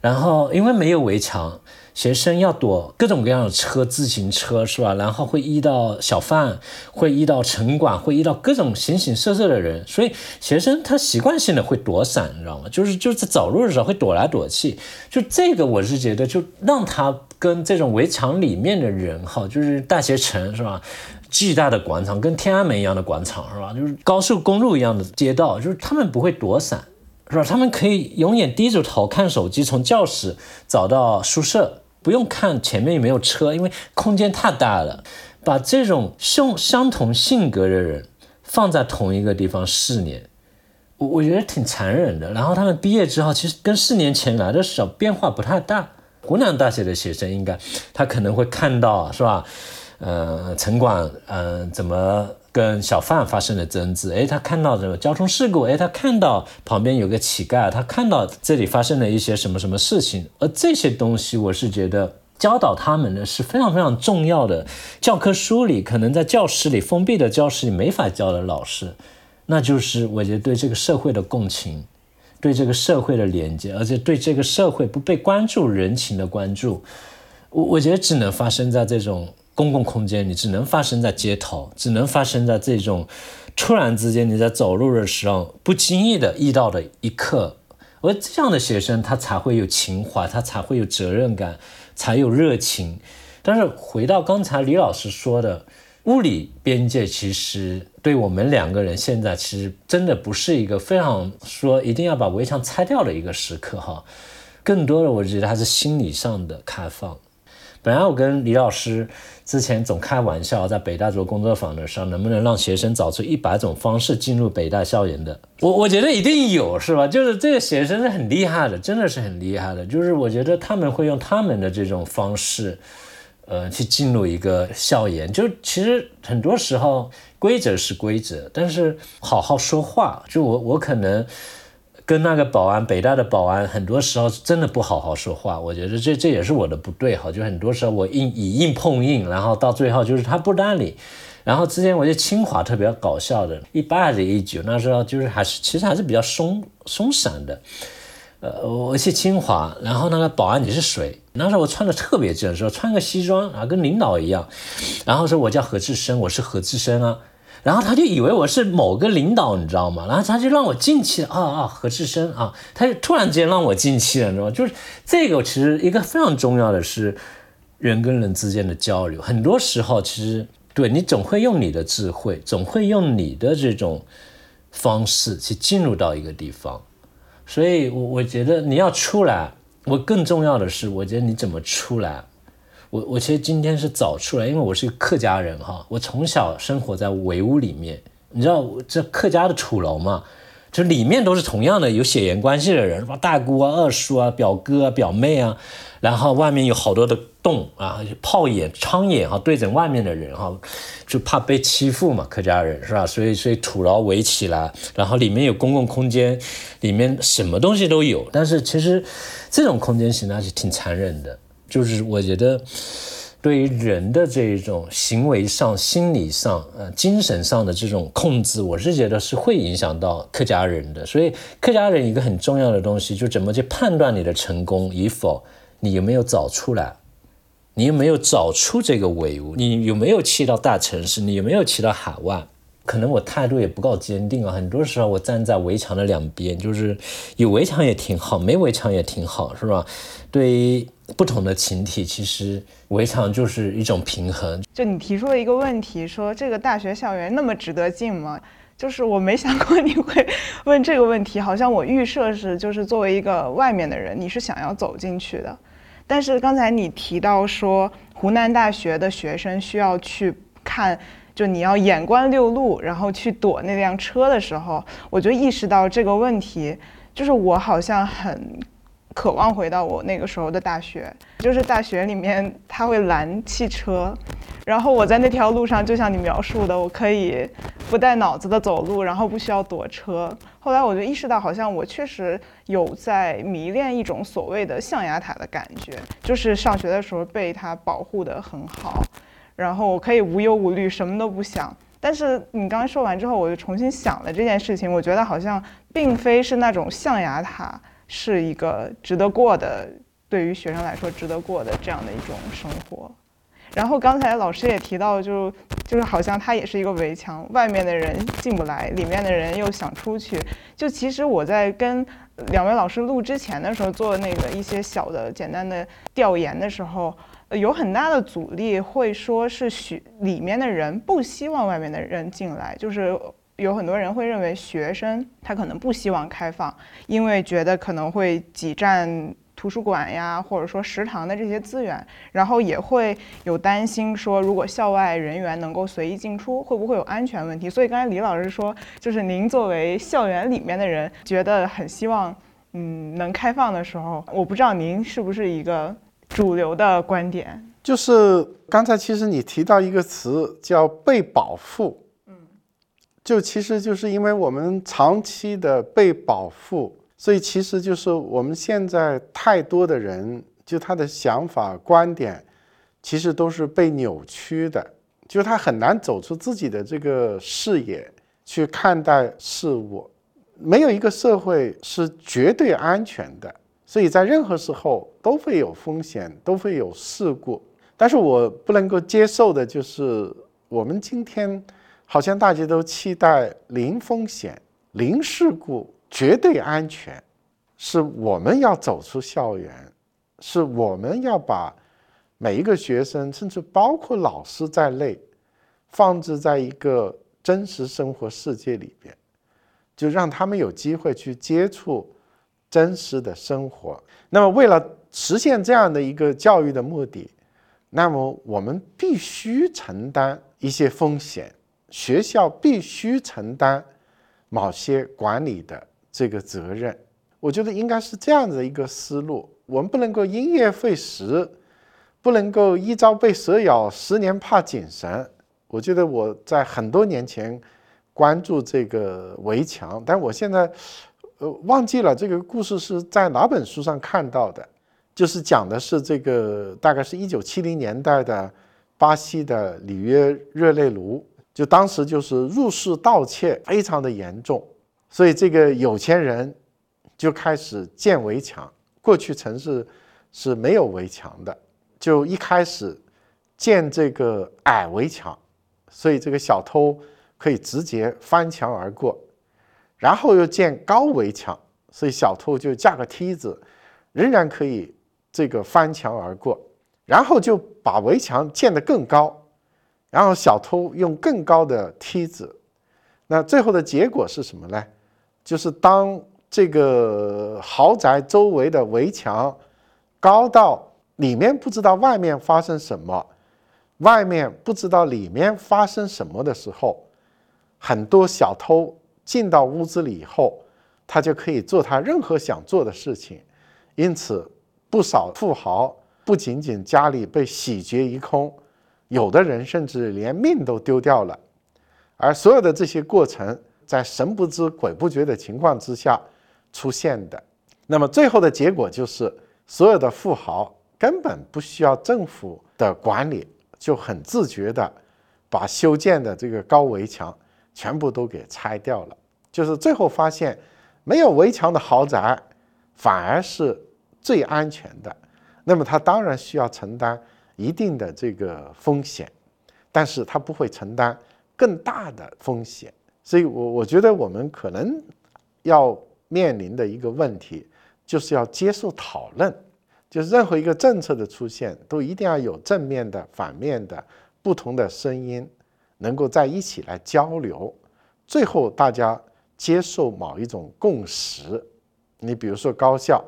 然后，因为没有围墙，学生要躲各种各样的车，自行车是吧？然后会遇到小贩，会遇到城管，会遇到各种形形色色的人，所以学生他习惯性的会躲闪，你知道吗？就是就是在走路的时候会躲来躲去。就这个，我是觉得，就让他跟这种围墙里面的人哈，就是大学城是吧？巨大的广场，跟天安门一样的广场是吧？就是高速公路一样的街道，就是他们不会躲闪。是吧？他们可以永远低着头看手机，从教室走到宿舍，不用看前面有没有车，因为空间太大了。把这种相相同性格的人放在同一个地方四年，我我觉得挺残忍的。然后他们毕业之后，其实跟四年前来的时候变化不太大。湖南大学的学生应该他可能会看到，是吧？呃，城管，嗯，怎么？跟小贩发生了争执，哎，他看到这个交通事故，哎，他看到旁边有个乞丐，他看到这里发生了一些什么什么事情，而这些东西，我是觉得教导他们呢是非常非常重要的。教科书里可能在教室里封闭的教室里没法教的老师，那就是我觉得对这个社会的共情，对这个社会的连接，而且对这个社会不被关注人情的关注，我我觉得只能发生在这种。公共空间，你只能发生在街头，只能发生在这种突然之间你在走路的时候不经意的遇到的一刻，而这样的学生他才会有情怀，他才会有责任感，才有热情。但是回到刚才李老师说的，物理边界其实对我们两个人现在其实真的不是一个非常说一定要把围墙拆掉的一个时刻哈，更多的我觉得还是心理上的开放。本来我跟李老师之前总开玩笑，在北大做工作坊的时候，能不能让学生找出一百种方式进入北大校园的？我我觉得一定有，是吧？就是这个学生是很厉害的，真的是很厉害的。就是我觉得他们会用他们的这种方式，呃，去进入一个校园。就其实很多时候规则是规则，但是好好说话。就我我可能。跟那个保安，北大的保安，很多时候真的不好好说话，我觉得这这也是我的不对哈。就很多时候我硬以硬碰硬，然后到最后就是他不搭理。然后之前我觉得清华特别搞笑的，一八还是一九，那时候就是还是其实还是比较松松散的。呃，我去清华，然后那个保安你是谁？那时候我穿的特别正说，穿个西装啊，跟领导一样。然后说我叫何志生，我是何志生啊。然后他就以为我是某个领导，你知道吗？然后他就让我进去啊啊，何志生啊，他就突然间让我进去了，你知道吗？就是这个，其实一个非常重要的是人跟人之间的交流。很多时候，其实对你总会用你的智慧，总会用你的这种方式去进入到一个地方。所以，我我觉得你要出来，我更重要的是，我觉得你怎么出来。我我其实今天是早出来，因为我是个客家人哈，我从小生活在围屋里面，你知道这客家的土楼嘛，就里面都是同样的有血缘关系的人，什么大姑啊、二叔啊、表哥啊、表妹啊，然后外面有好多的洞啊，炮眼、窗眼哈，对准外面的人哈，就怕被欺负嘛，客家人是吧？所以所以土牢围起来，然后里面有公共空间，里面什么东西都有，但是其实这种空间形态是挺残忍的。就是我觉得，对于人的这种行为上、心理上、呃精神上的这种控制，我是觉得是会影响到客家人的。所以，客家人一个很重要的东西，就怎么去判断你的成功与否，你有没有找出来，你有没有找出这个伪物，你有没有去到大城市，你有没有去到海外，可能我态度也不够坚定啊。很多时候我站在围墙的两边，就是有围墙也挺好，没围墙也挺好，是吧？对于不同的群体，其实围墙就是一种平衡。就你提出了一个问题，说这个大学校园那么值得进吗？就是我没想过你会问这个问题，好像我预设是就是作为一个外面的人，你是想要走进去的。但是刚才你提到说湖南大学的学生需要去看，就你要眼观六路，然后去躲那辆车的时候，我就意识到这个问题，就是我好像很渴望回到我那个时候的大学，就是大学里面他会拦汽车。然后我在那条路上，就像你描述的，我可以不带脑子的走路，然后不需要躲车。后来我就意识到，好像我确实有在迷恋一种所谓的象牙塔的感觉，就是上学的时候被它保护得很好，然后我可以无忧无虑，什么都不想。但是你刚刚说完之后，我就重新想了这件事情，我觉得好像并非是那种象牙塔是一个值得过的，对于学生来说值得过的这样的一种生活。然后刚才老师也提到，就就是好像它也是一个围墙，外面的人进不来，里面的人又想出去。就其实我在跟两位老师录之前的时候，做那个一些小的简单的调研的时候，有很大的阻力，会说是学里面的人不希望外面的人进来，就是有很多人会认为学生他可能不希望开放，因为觉得可能会挤占。图书馆呀，或者说食堂的这些资源，然后也会有担心说，如果校外人员能够随意进出，会不会有安全问题？所以刚才李老师说，就是您作为校园里面的人，觉得很希望，嗯，能开放的时候，我不知道您是不是一个主流的观点。就是刚才其实你提到一个词叫被保护，嗯，就其实就是因为我们长期的被保护。所以其实就是我们现在太多的人，就他的想法观点，其实都是被扭曲的，就他很难走出自己的这个视野去看待事物。没有一个社会是绝对安全的，所以在任何时候都会有风险，都会有事故。但是我不能够接受的就是，我们今天好像大家都期待零风险、零事故。绝对安全，是我们要走出校园，是我们要把每一个学生，甚至包括老师在内，放置在一个真实生活世界里边，就让他们有机会去接触真实的生活。那么，为了实现这样的一个教育的目的，那么我们必须承担一些风险，学校必须承担某些管理的。这个责任，我觉得应该是这样的一个思路。我们不能够因噎废食，不能够一朝被蛇咬，十年怕井绳。我觉得我在很多年前关注这个围墙，但我现在呃忘记了这个故事是在哪本书上看到的，就是讲的是这个大概是一九七零年代的巴西的里约热内卢，就当时就是入室盗窃非常的严重。所以这个有钱人就开始建围墙。过去城市是没有围墙的，就一开始建这个矮围墙，所以这个小偷可以直接翻墙而过。然后又建高围墙，所以小偷就架个梯子，仍然可以这个翻墙而过。然后就把围墙建得更高，然后小偷用更高的梯子。那最后的结果是什么呢？就是当这个豪宅周围的围墙高到里面不知道外面发生什么，外面不知道里面发生什么的时候，很多小偷进到屋子里以后，他就可以做他任何想做的事情。因此，不少富豪不仅仅家里被洗劫一空，有的人甚至连命都丢掉了。而所有的这些过程。在神不知鬼不觉的情况之下出现的，那么最后的结果就是，所有的富豪根本不需要政府的管理，就很自觉的把修建的这个高围墙全部都给拆掉了。就是最后发现，没有围墙的豪宅反而是最安全的。那么他当然需要承担一定的这个风险，但是他不会承担。更大的风险。所以，我我觉得我们可能要面临的一个问题，就是要接受讨论，就是任何一个政策的出现，都一定要有正面的、反面的不同的声音，能够在一起来交流，最后大家接受某一种共识。你比如说高校，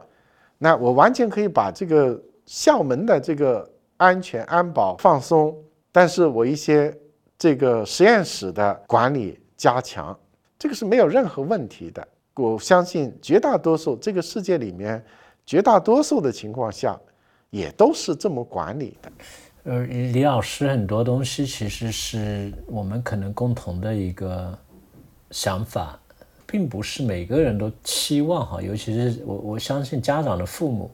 那我完全可以把这个校门的这个安全安保放松，但是我一些这个实验室的管理。加强，这个是没有任何问题的。我相信绝大多数这个世界里面，绝大多数的情况下，也都是这么管理的。呃，李老师很多东西其实是我们可能共同的一个想法，并不是每个人都期望哈。尤其是我我相信家长的父母，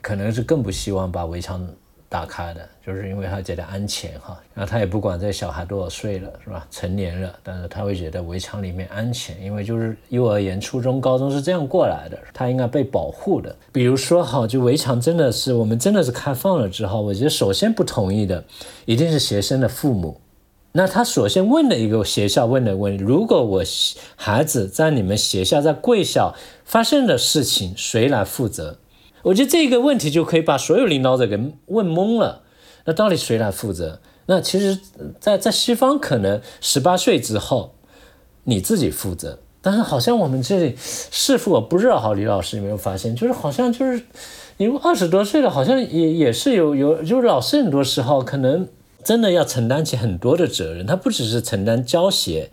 可能是更不希望把围墙。打开的，就是因为他觉得安全哈，然后他也不管这小孩多少岁了，是吧？成年了，但是他会觉得围墙里面安全，因为就是幼儿园、初中、高中是这样过来的，他应该被保护的。比如说哈，就围墙真的是我们真的是开放了之后，我觉得首先不同意的一定是学生的父母。那他首先问的一个学校问的问题：如果我孩子在你们学校在贵校发生的事情，谁来负责？我觉得这个问题就可以把所有领导者给问懵了。那到底谁来负责？那其实，在在西方可能十八岁之后你自己负责，但是好像我们这里是否我不知道哈，李老师有没有发现？就是好像就是你二十多岁了，好像也也是有有，就是老师很多时候可能真的要承担起很多的责任，他不只是承担教学，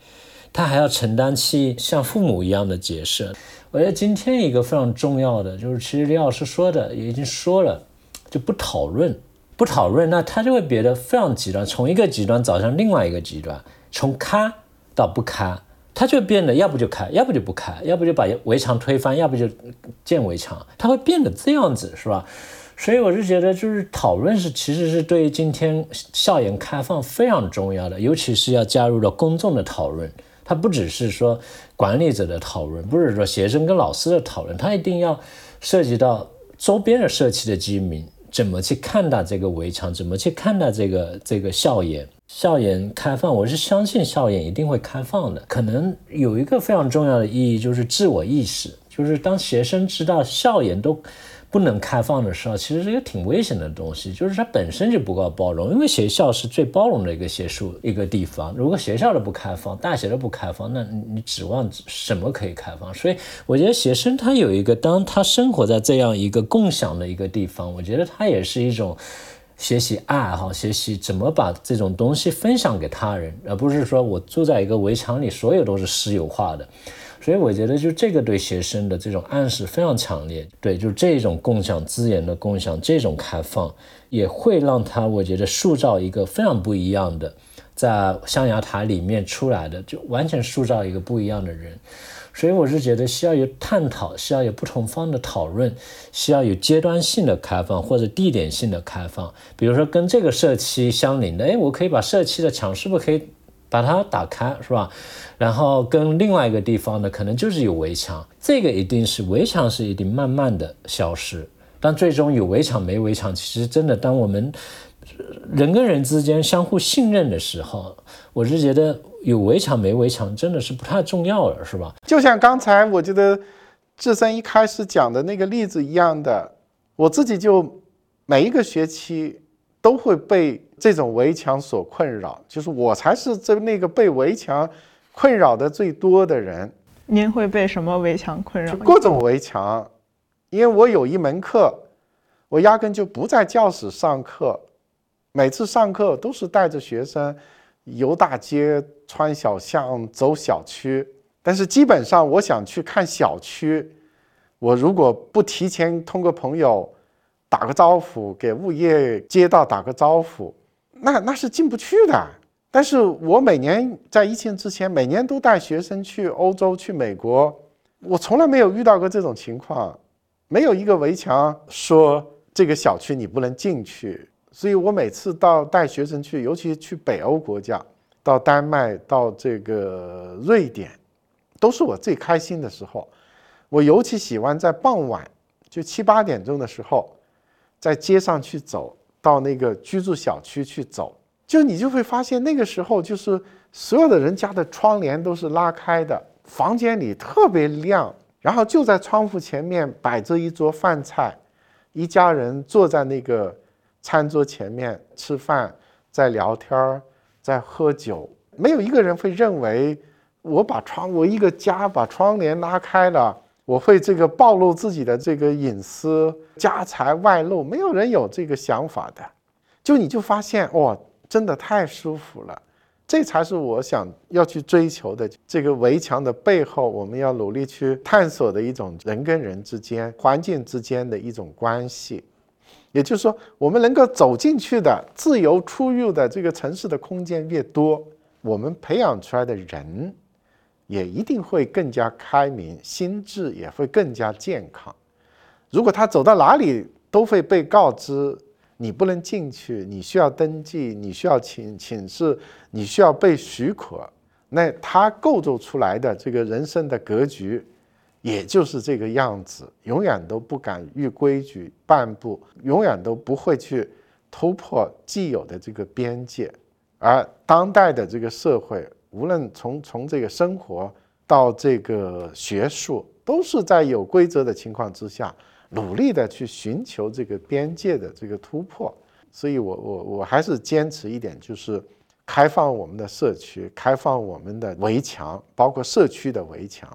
他还要承担起像父母一样的角色。我觉得今天一个非常重要的就是，其实李老师说的也已经说了，就不讨论，不讨论，那他就会变得非常极端，从一个极端走向另外一个极端，从开到不开，他就变得要不就开，要不就不开，要不就把围墙推翻，要不就建围墙，他会变得这样子，是吧？所以我是觉得，就是讨论是其实是对今天校园开放非常重要的，尤其是要加入了公众的讨论。它不只是说管理者的讨论，不是说学生跟老师的讨论，它一定要涉及到周边的社区的居民怎么去看待这个围墙，怎么去看待这个这个校园。校园开放，我是相信校园一定会开放的。可能有一个非常重要的意义，就是自我意识，就是当学生知道校园都。不能开放的时候，其实是一个挺危险的东西，就是它本身就不够包容。因为学校是最包容的一个学术一个地方，如果学校都不开放，大学都不开放，那你指望什么可以开放？所以我觉得学生他有一个，当他生活在这样一个共享的一个地方，我觉得他也是一种学习爱好，学习怎么把这种东西分享给他人，而不是说我住在一个围墙里，所有都是私有化的。所以我觉得，就这个对学生的这种暗示非常强烈。对，就是这种共享资源的共享，这种开放，也会让他，我觉得塑造一个非常不一样的，在象牙塔里面出来的，就完全塑造一个不一样的人。所以我是觉得，需要有探讨，需要有不同方的讨论，需要有阶段性的开放或者地点性的开放。比如说，跟这个社区相邻的，哎，我可以把社区的墙是不是可以？把它打开是吧？然后跟另外一个地方呢，可能就是有围墙，这个一定是围墙是一定慢慢的消失。但最终有围墙没围墙，其实真的，当我们人跟人之间相互信任的时候，我是觉得有围墙没围墙真的是不太重要了，是吧？就像刚才我觉得智森一开始讲的那个例子一样的，我自己就每一个学期都会被。这种围墙所困扰，就是我才是这那个被围墙困扰的最多的人。您会被什么围墙困扰？各种围墙，因为我有一门课，我压根就不在教室上课，每次上课都是带着学生游大街、穿小巷、走小区。但是基本上，我想去看小区，我如果不提前通过朋友打个招呼，给物业街道打个招呼。那那是进不去的，但是我每年在疫情之前，每年都带学生去欧洲、去美国，我从来没有遇到过这种情况，没有一个围墙说这个小区你不能进去。所以我每次到带学生去，尤其去北欧国家，到丹麦、到这个瑞典，都是我最开心的时候。我尤其喜欢在傍晚，就七八点钟的时候，在街上去走。到那个居住小区去走，就你就会发现那个时候就是所有的人家的窗帘都是拉开的，房间里特别亮，然后就在窗户前面摆着一桌饭菜，一家人坐在那个餐桌前面吃饭，在聊天儿，在喝酒，没有一个人会认为我把窗，我一个家把窗帘拉开了，我会这个暴露自己的这个隐私、家财外露，没有人有这个想法的。就你就发现，哇，真的太舒服了。这才是我想要去追求的。这个围墙的背后，我们要努力去探索的一种人跟人之间、环境之间的一种关系。也就是说，我们能够走进去的、自由出入的这个城市的空间越多，我们培养出来的人也一定会更加开明，心智也会更加健康。如果他走到哪里都会被告知。你不能进去，你需要登记，你需要请请示，你需要被许可。那他构筑出来的这个人生的格局，也就是这个样子，永远都不敢逾规矩半步，永远都不会去突破既有的这个边界。而当代的这个社会，无论从从这个生活到这个学术，都是在有规则的情况之下。努力的去寻求这个边界的这个突破，所以我我我还是坚持一点，就是开放我们的社区，开放我们的围墙，包括社区的围墙，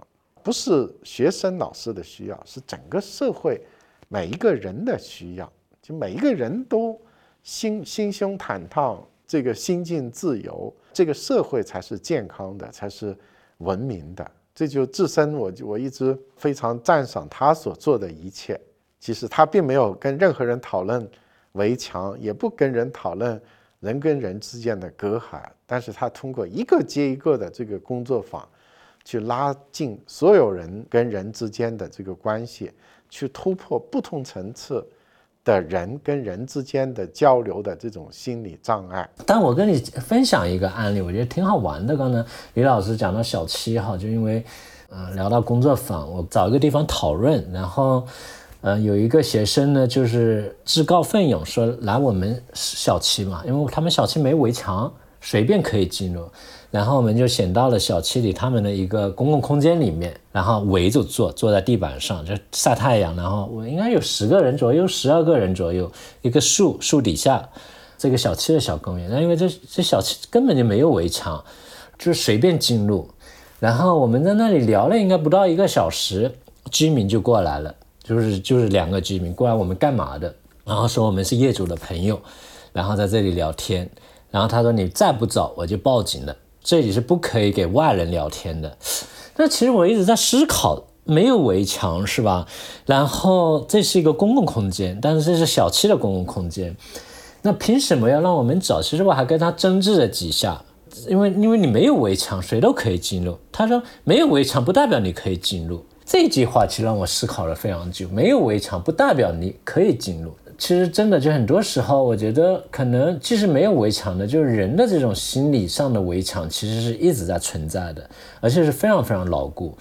不是学生老师的需要，是整个社会每一个人的需要，就每一个人都心心胸坦荡，这个心境自由，这个社会才是健康的，才是文明的。这就自身，我就我一直非常赞赏他所做的一切。其实他并没有跟任何人讨论围墙，也不跟人讨论人跟人之间的隔阂，但是他通过一个接一个的这个工作坊，去拉近所有人跟人之间的这个关系，去突破不同层次的人跟人之间的交流的这种心理障碍。但我跟你分享一个案例，我觉得挺好玩的。刚才李老师讲到小七哈，就因为嗯聊到工作坊，我找一个地方讨论，然后。呃，有一个学生呢，就是自告奋勇说来我们小区嘛，因为他们小区没围墙，随便可以进入。然后我们就选到了小区里他们的一个公共空间里面，然后围着坐，坐在地板上就晒太阳。然后我应该有十个人左右，十二个人左右，一个树树底下，这个小区的小公园。那因为这这小区根本就没有围墙，就随便进入。然后我们在那里聊了应该不到一个小时，居民就过来了。就是就是两个居民过来我们干嘛的？然后说我们是业主的朋友，然后在这里聊天。然后他说你再不走我就报警了，这里是不可以给外人聊天的。那其实我一直在思考，没有围墙是吧？然后这是一个公共空间，但是这是小区的公共空间，那凭什么要让我们走？其实我还跟他争执了几下，因为因为你没有围墙，谁都可以进入。他说没有围墙不代表你可以进入。这句话其实让我思考了非常久。没有围墙不代表你可以进入。其实真的就很多时候，我觉得可能其实没有围墙的，就是人的这种心理上的围墙，其实是一直在存在的，而且是非常非常牢固，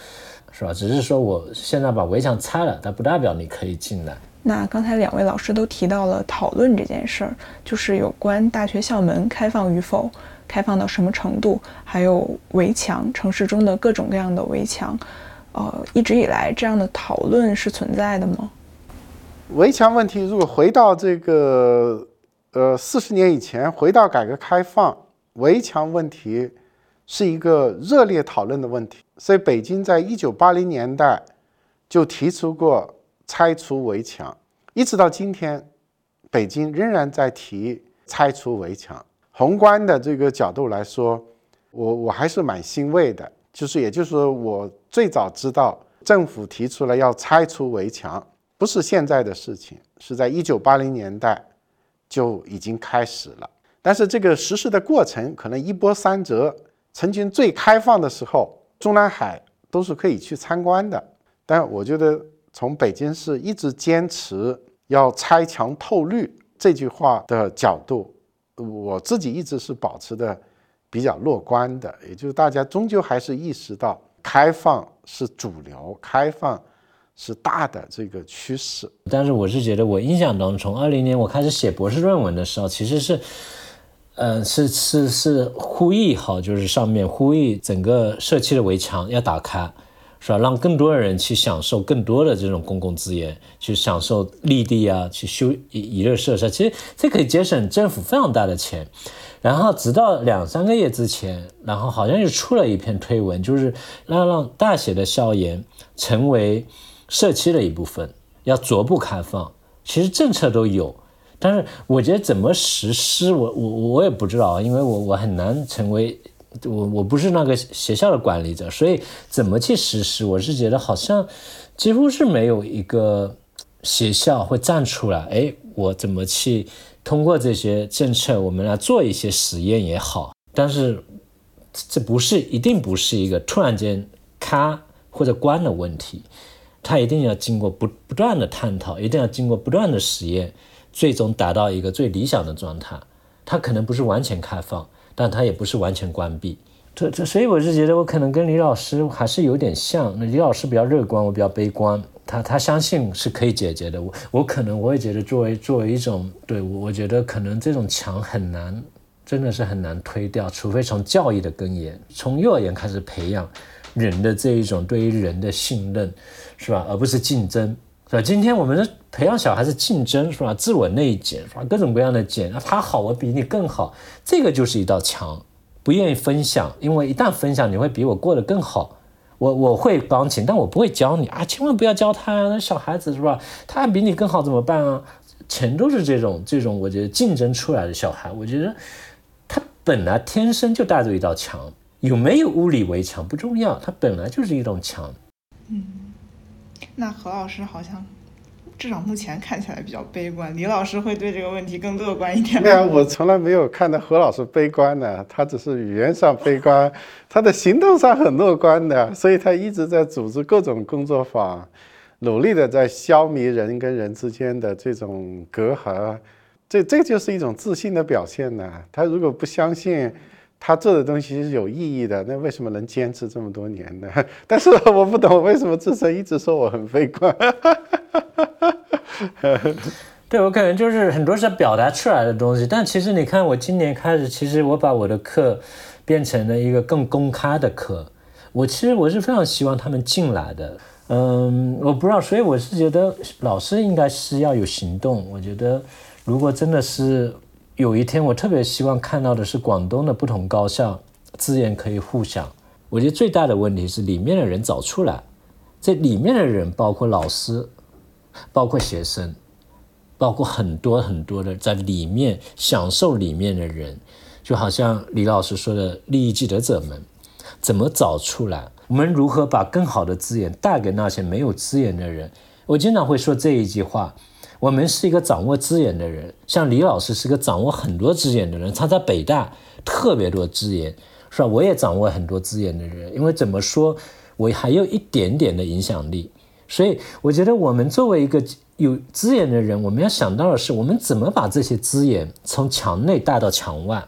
是吧？只是说我现在把围墙拆了，但不代表你可以进来。那刚才两位老师都提到了讨论这件事儿，就是有关大学校门开放与否，开放到什么程度，还有围墙，城市中的各种各样的围墙。呃，一直以来这样的讨论是存在的吗？围墙问题，如果回到这个呃四十年以前，回到改革开放，围墙问题是一个热烈讨论的问题。所以北京在一九八零年代就提出过拆除围墙，一直到今天，北京仍然在提拆除围墙。宏观的这个角度来说，我我还是蛮欣慰的。就是，也就是说，我最早知道政府提出了要拆除围墙，不是现在的事情，是在一九八零年代就已经开始了。但是这个实施的过程可能一波三折。曾经最开放的时候，中南海都是可以去参观的。但我觉得，从北京市一直坚持要拆墙透绿这句话的角度，我自己一直是保持的。比较乐观的，也就是大家终究还是意识到开放是主流，开放是大的这个趋势。但是我是觉得，我印象当中，从二零年我开始写博士论文的时候，其实是，呃，是是是呼吁好，就是上面呼吁整个社区的围墙要打开，是吧？让更多的人去享受更多的这种公共资源，去享受绿地啊，去修娱乐设施。其实这可以节省政府非常大的钱。然后直到两三个月之前，然后好像又出了一篇推文，就是要让大学的校园成为社区的一部分，要逐步开放。其实政策都有。但是我觉得怎么实施，我我我也不知道，因为我我很难成为我我不是那个学校的管理者，所以怎么去实施，我是觉得好像几乎是没有一个学校会站出来，哎，我怎么去通过这些政策，我们来做一些实验也好，但是这不是一定不是一个突然间开或者关的问题，它一定要经过不不断的探讨，一定要经过不断的实验。最终达到一个最理想的状态，它可能不是完全开放，但它也不是完全关闭。这这，所以我是觉得我可能跟李老师还是有点像。那李老师比较乐观，我比较悲观。他他相信是可以解决的。我我可能我也觉得作为作为一种对我，我觉得可能这种墙很难，真的是很难推掉，除非从教育的根源，从幼儿园开始培养人的这一种对于人的信任，是吧？而不是竞争。是吧？今天我们的培养小孩子竞争，是吧？自我内卷，是吧？各种各样的卷，他好，我比你更好，这个就是一道墙。不愿意分享，因为一旦分享，你会比我过得更好。我我会钢琴，但我不会教你啊！千万不要教他啊！那小孩子是吧？他比你更好怎么办啊？全都是这种这种，我觉得竞争出来的小孩，我觉得他本来天生就带着一道墙，有没有物理围墙不重要，他本来就是一种墙。嗯。那何老师好像至少目前看起来比较悲观，李老师会对这个问题更乐观一点。对啊，我从来没有看到何老师悲观的，他只是语言上悲观，他的行动上很乐观的，所以他一直在组织各种工作坊，努力的在消弭人跟人之间的这种隔阂，这这就是一种自信的表现呢。他如果不相信。他做的东西是有意义的，那为什么能坚持这么多年呢？但是我不懂为什么志成一直说我很悲观。对我可能就是很多是表达出来的东西，但其实你看，我今年开始，其实我把我的课变成了一个更公开的课。我其实我是非常希望他们进来的。嗯，我不知道，所以我是觉得老师应该是要有行动。我觉得如果真的是。有一天，我特别希望看到的是广东的不同高校资源可以互享。我觉得最大的问题是里面的人找出来，这里面的人包括老师，包括学生，包括很多很多的在里面享受里面的人，就好像李老师说的利益既得者们，怎么找出来？我们如何把更好的资源带给那些没有资源的人？我经常会说这一句话。我们是一个掌握资源的人，像李老师是个掌握很多资源的人，他在北大特别多资源，是吧？我也掌握很多资源的人，因为怎么说，我还有一点点的影响力，所以我觉得我们作为一个有资源的人，我们要想到的是，我们怎么把这些资源从墙内带到墙外？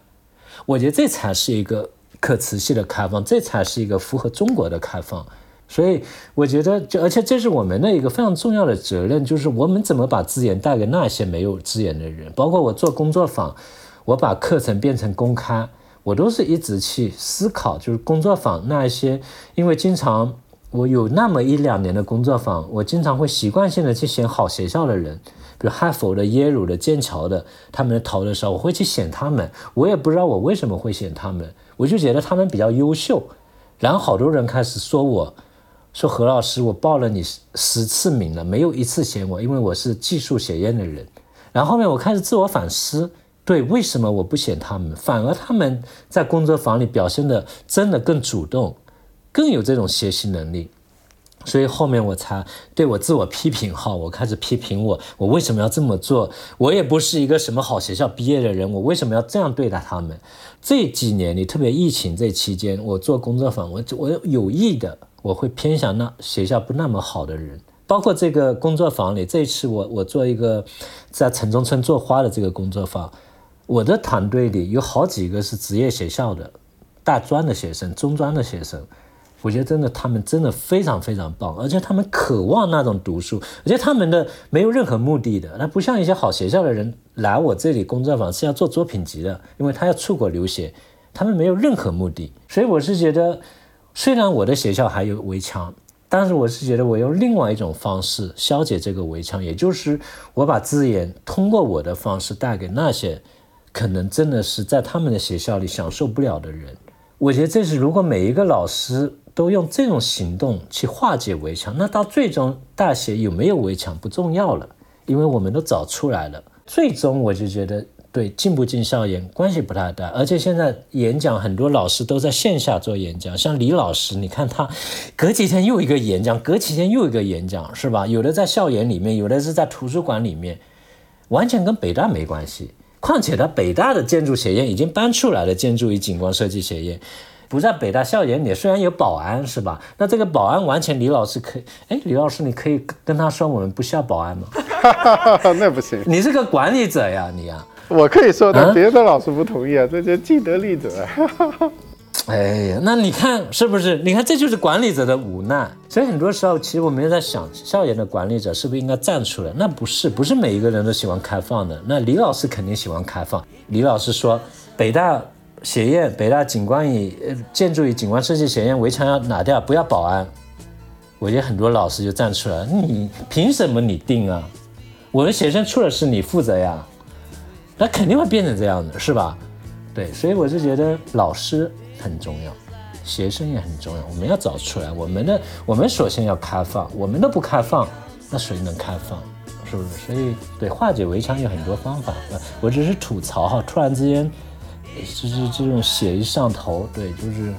我觉得这才是一个可持续的开放，这才是一个符合中国的开放。所以我觉得，就而且这是我们的一个非常重要的责任，就是我们怎么把资源带给那些没有资源的人。包括我做工作坊，我把课程变成公开，我都是一直去思考，就是工作坊那些，因为经常我有那么一两年的工作坊，我经常会习惯性的去选好学校的人，比如哈佛的、耶鲁的、剑桥的，他们投的时候，我会去选他们。我也不知道我为什么会选他们，我就觉得他们比较优秀。然后好多人开始说我。说何老师，我报了你十次名了，没有一次选我，因为我是技术学院的人。然后后面我开始自我反思，对，为什么我不选他们，反而他们在工作坊里表现的真的更主动，更有这种学习能力。所以后面我才对我自我批评，哈，我开始批评我，我为什么要这么做？我也不是一个什么好学校毕业的人，我为什么要这样对待他们？这几年里，特别疫情这期间，我做工作坊，我我有意的。我会偏向那学校不那么好的人，包括这个工作坊里，这一次我我做一个在城中村做花的这个工作坊，我的团队里有好几个是职业学校的大专的学生、中专的学生，我觉得真的他们真的非常非常棒，而且他们渴望那种读书，而且他们的没有任何目的的，那不像一些好学校的人来我这里工作坊是要做作品集的，因为他要出国留学，他们没有任何目的，所以我是觉得，虽然我的学校还有围墙。但是我是觉得，我用另外一种方式消解这个围墙，也就是我把资源通过我的方式带给那些可能真的是在他们的学校里享受不了的人。我觉得这是如果每一个老师都用这种行动去化解围墙，那到最终大学有没有围墙不重要了，因为我们都找出来了。最终我就觉得。对进不进校园关系不太大，而且现在演讲很多老师都在线下做演讲，像李老师，你看他隔几天又一个演讲，隔几天又一个演讲，是吧？有的在校园里面，有的是在图书馆里面，完全跟北大没关系。况且他北大的建筑学院已经搬出来了，建筑与景观设计学院不在北大校园里，虽然有保安，是吧？那这个保安完全李老师可以，哎，李老师你可以跟他说我们不需要保安吗？那不行，你是个管理者呀，你呀。我可以说，但别的老师不同意啊，这就既得利者。哎呀，那你看是不是？你看这就是管理者的无奈。所以很多时候，其实我们也在想，校园的管理者是不是应该站出来？那不是，不是每一个人都喜欢开放的。那李老师肯定喜欢开放。李老师说，北大学院、北大景观与建筑与景观设计学院围墙要拿掉，不要保安。我觉得很多老师就站出来，你凭什么你定啊？我的学生出了事，你负责呀。那肯定会变成这样的，是吧？对，所以我是觉得老师很重要，学生也很重要。我们要找出来，我们的我们首先要开放，我们都不开放，那谁能开放？是不是？所以对化解围墙有很多方法。我只是吐槽哈，突然之间就是这种血一上头，对，就是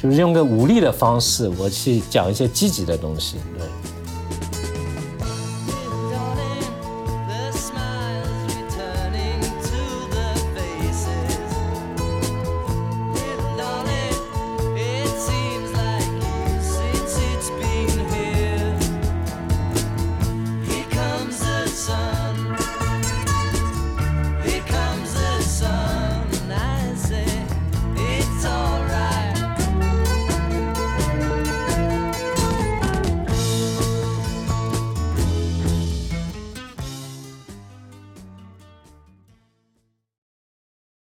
就是用个无力的方式，我去讲一些积极的东西，对。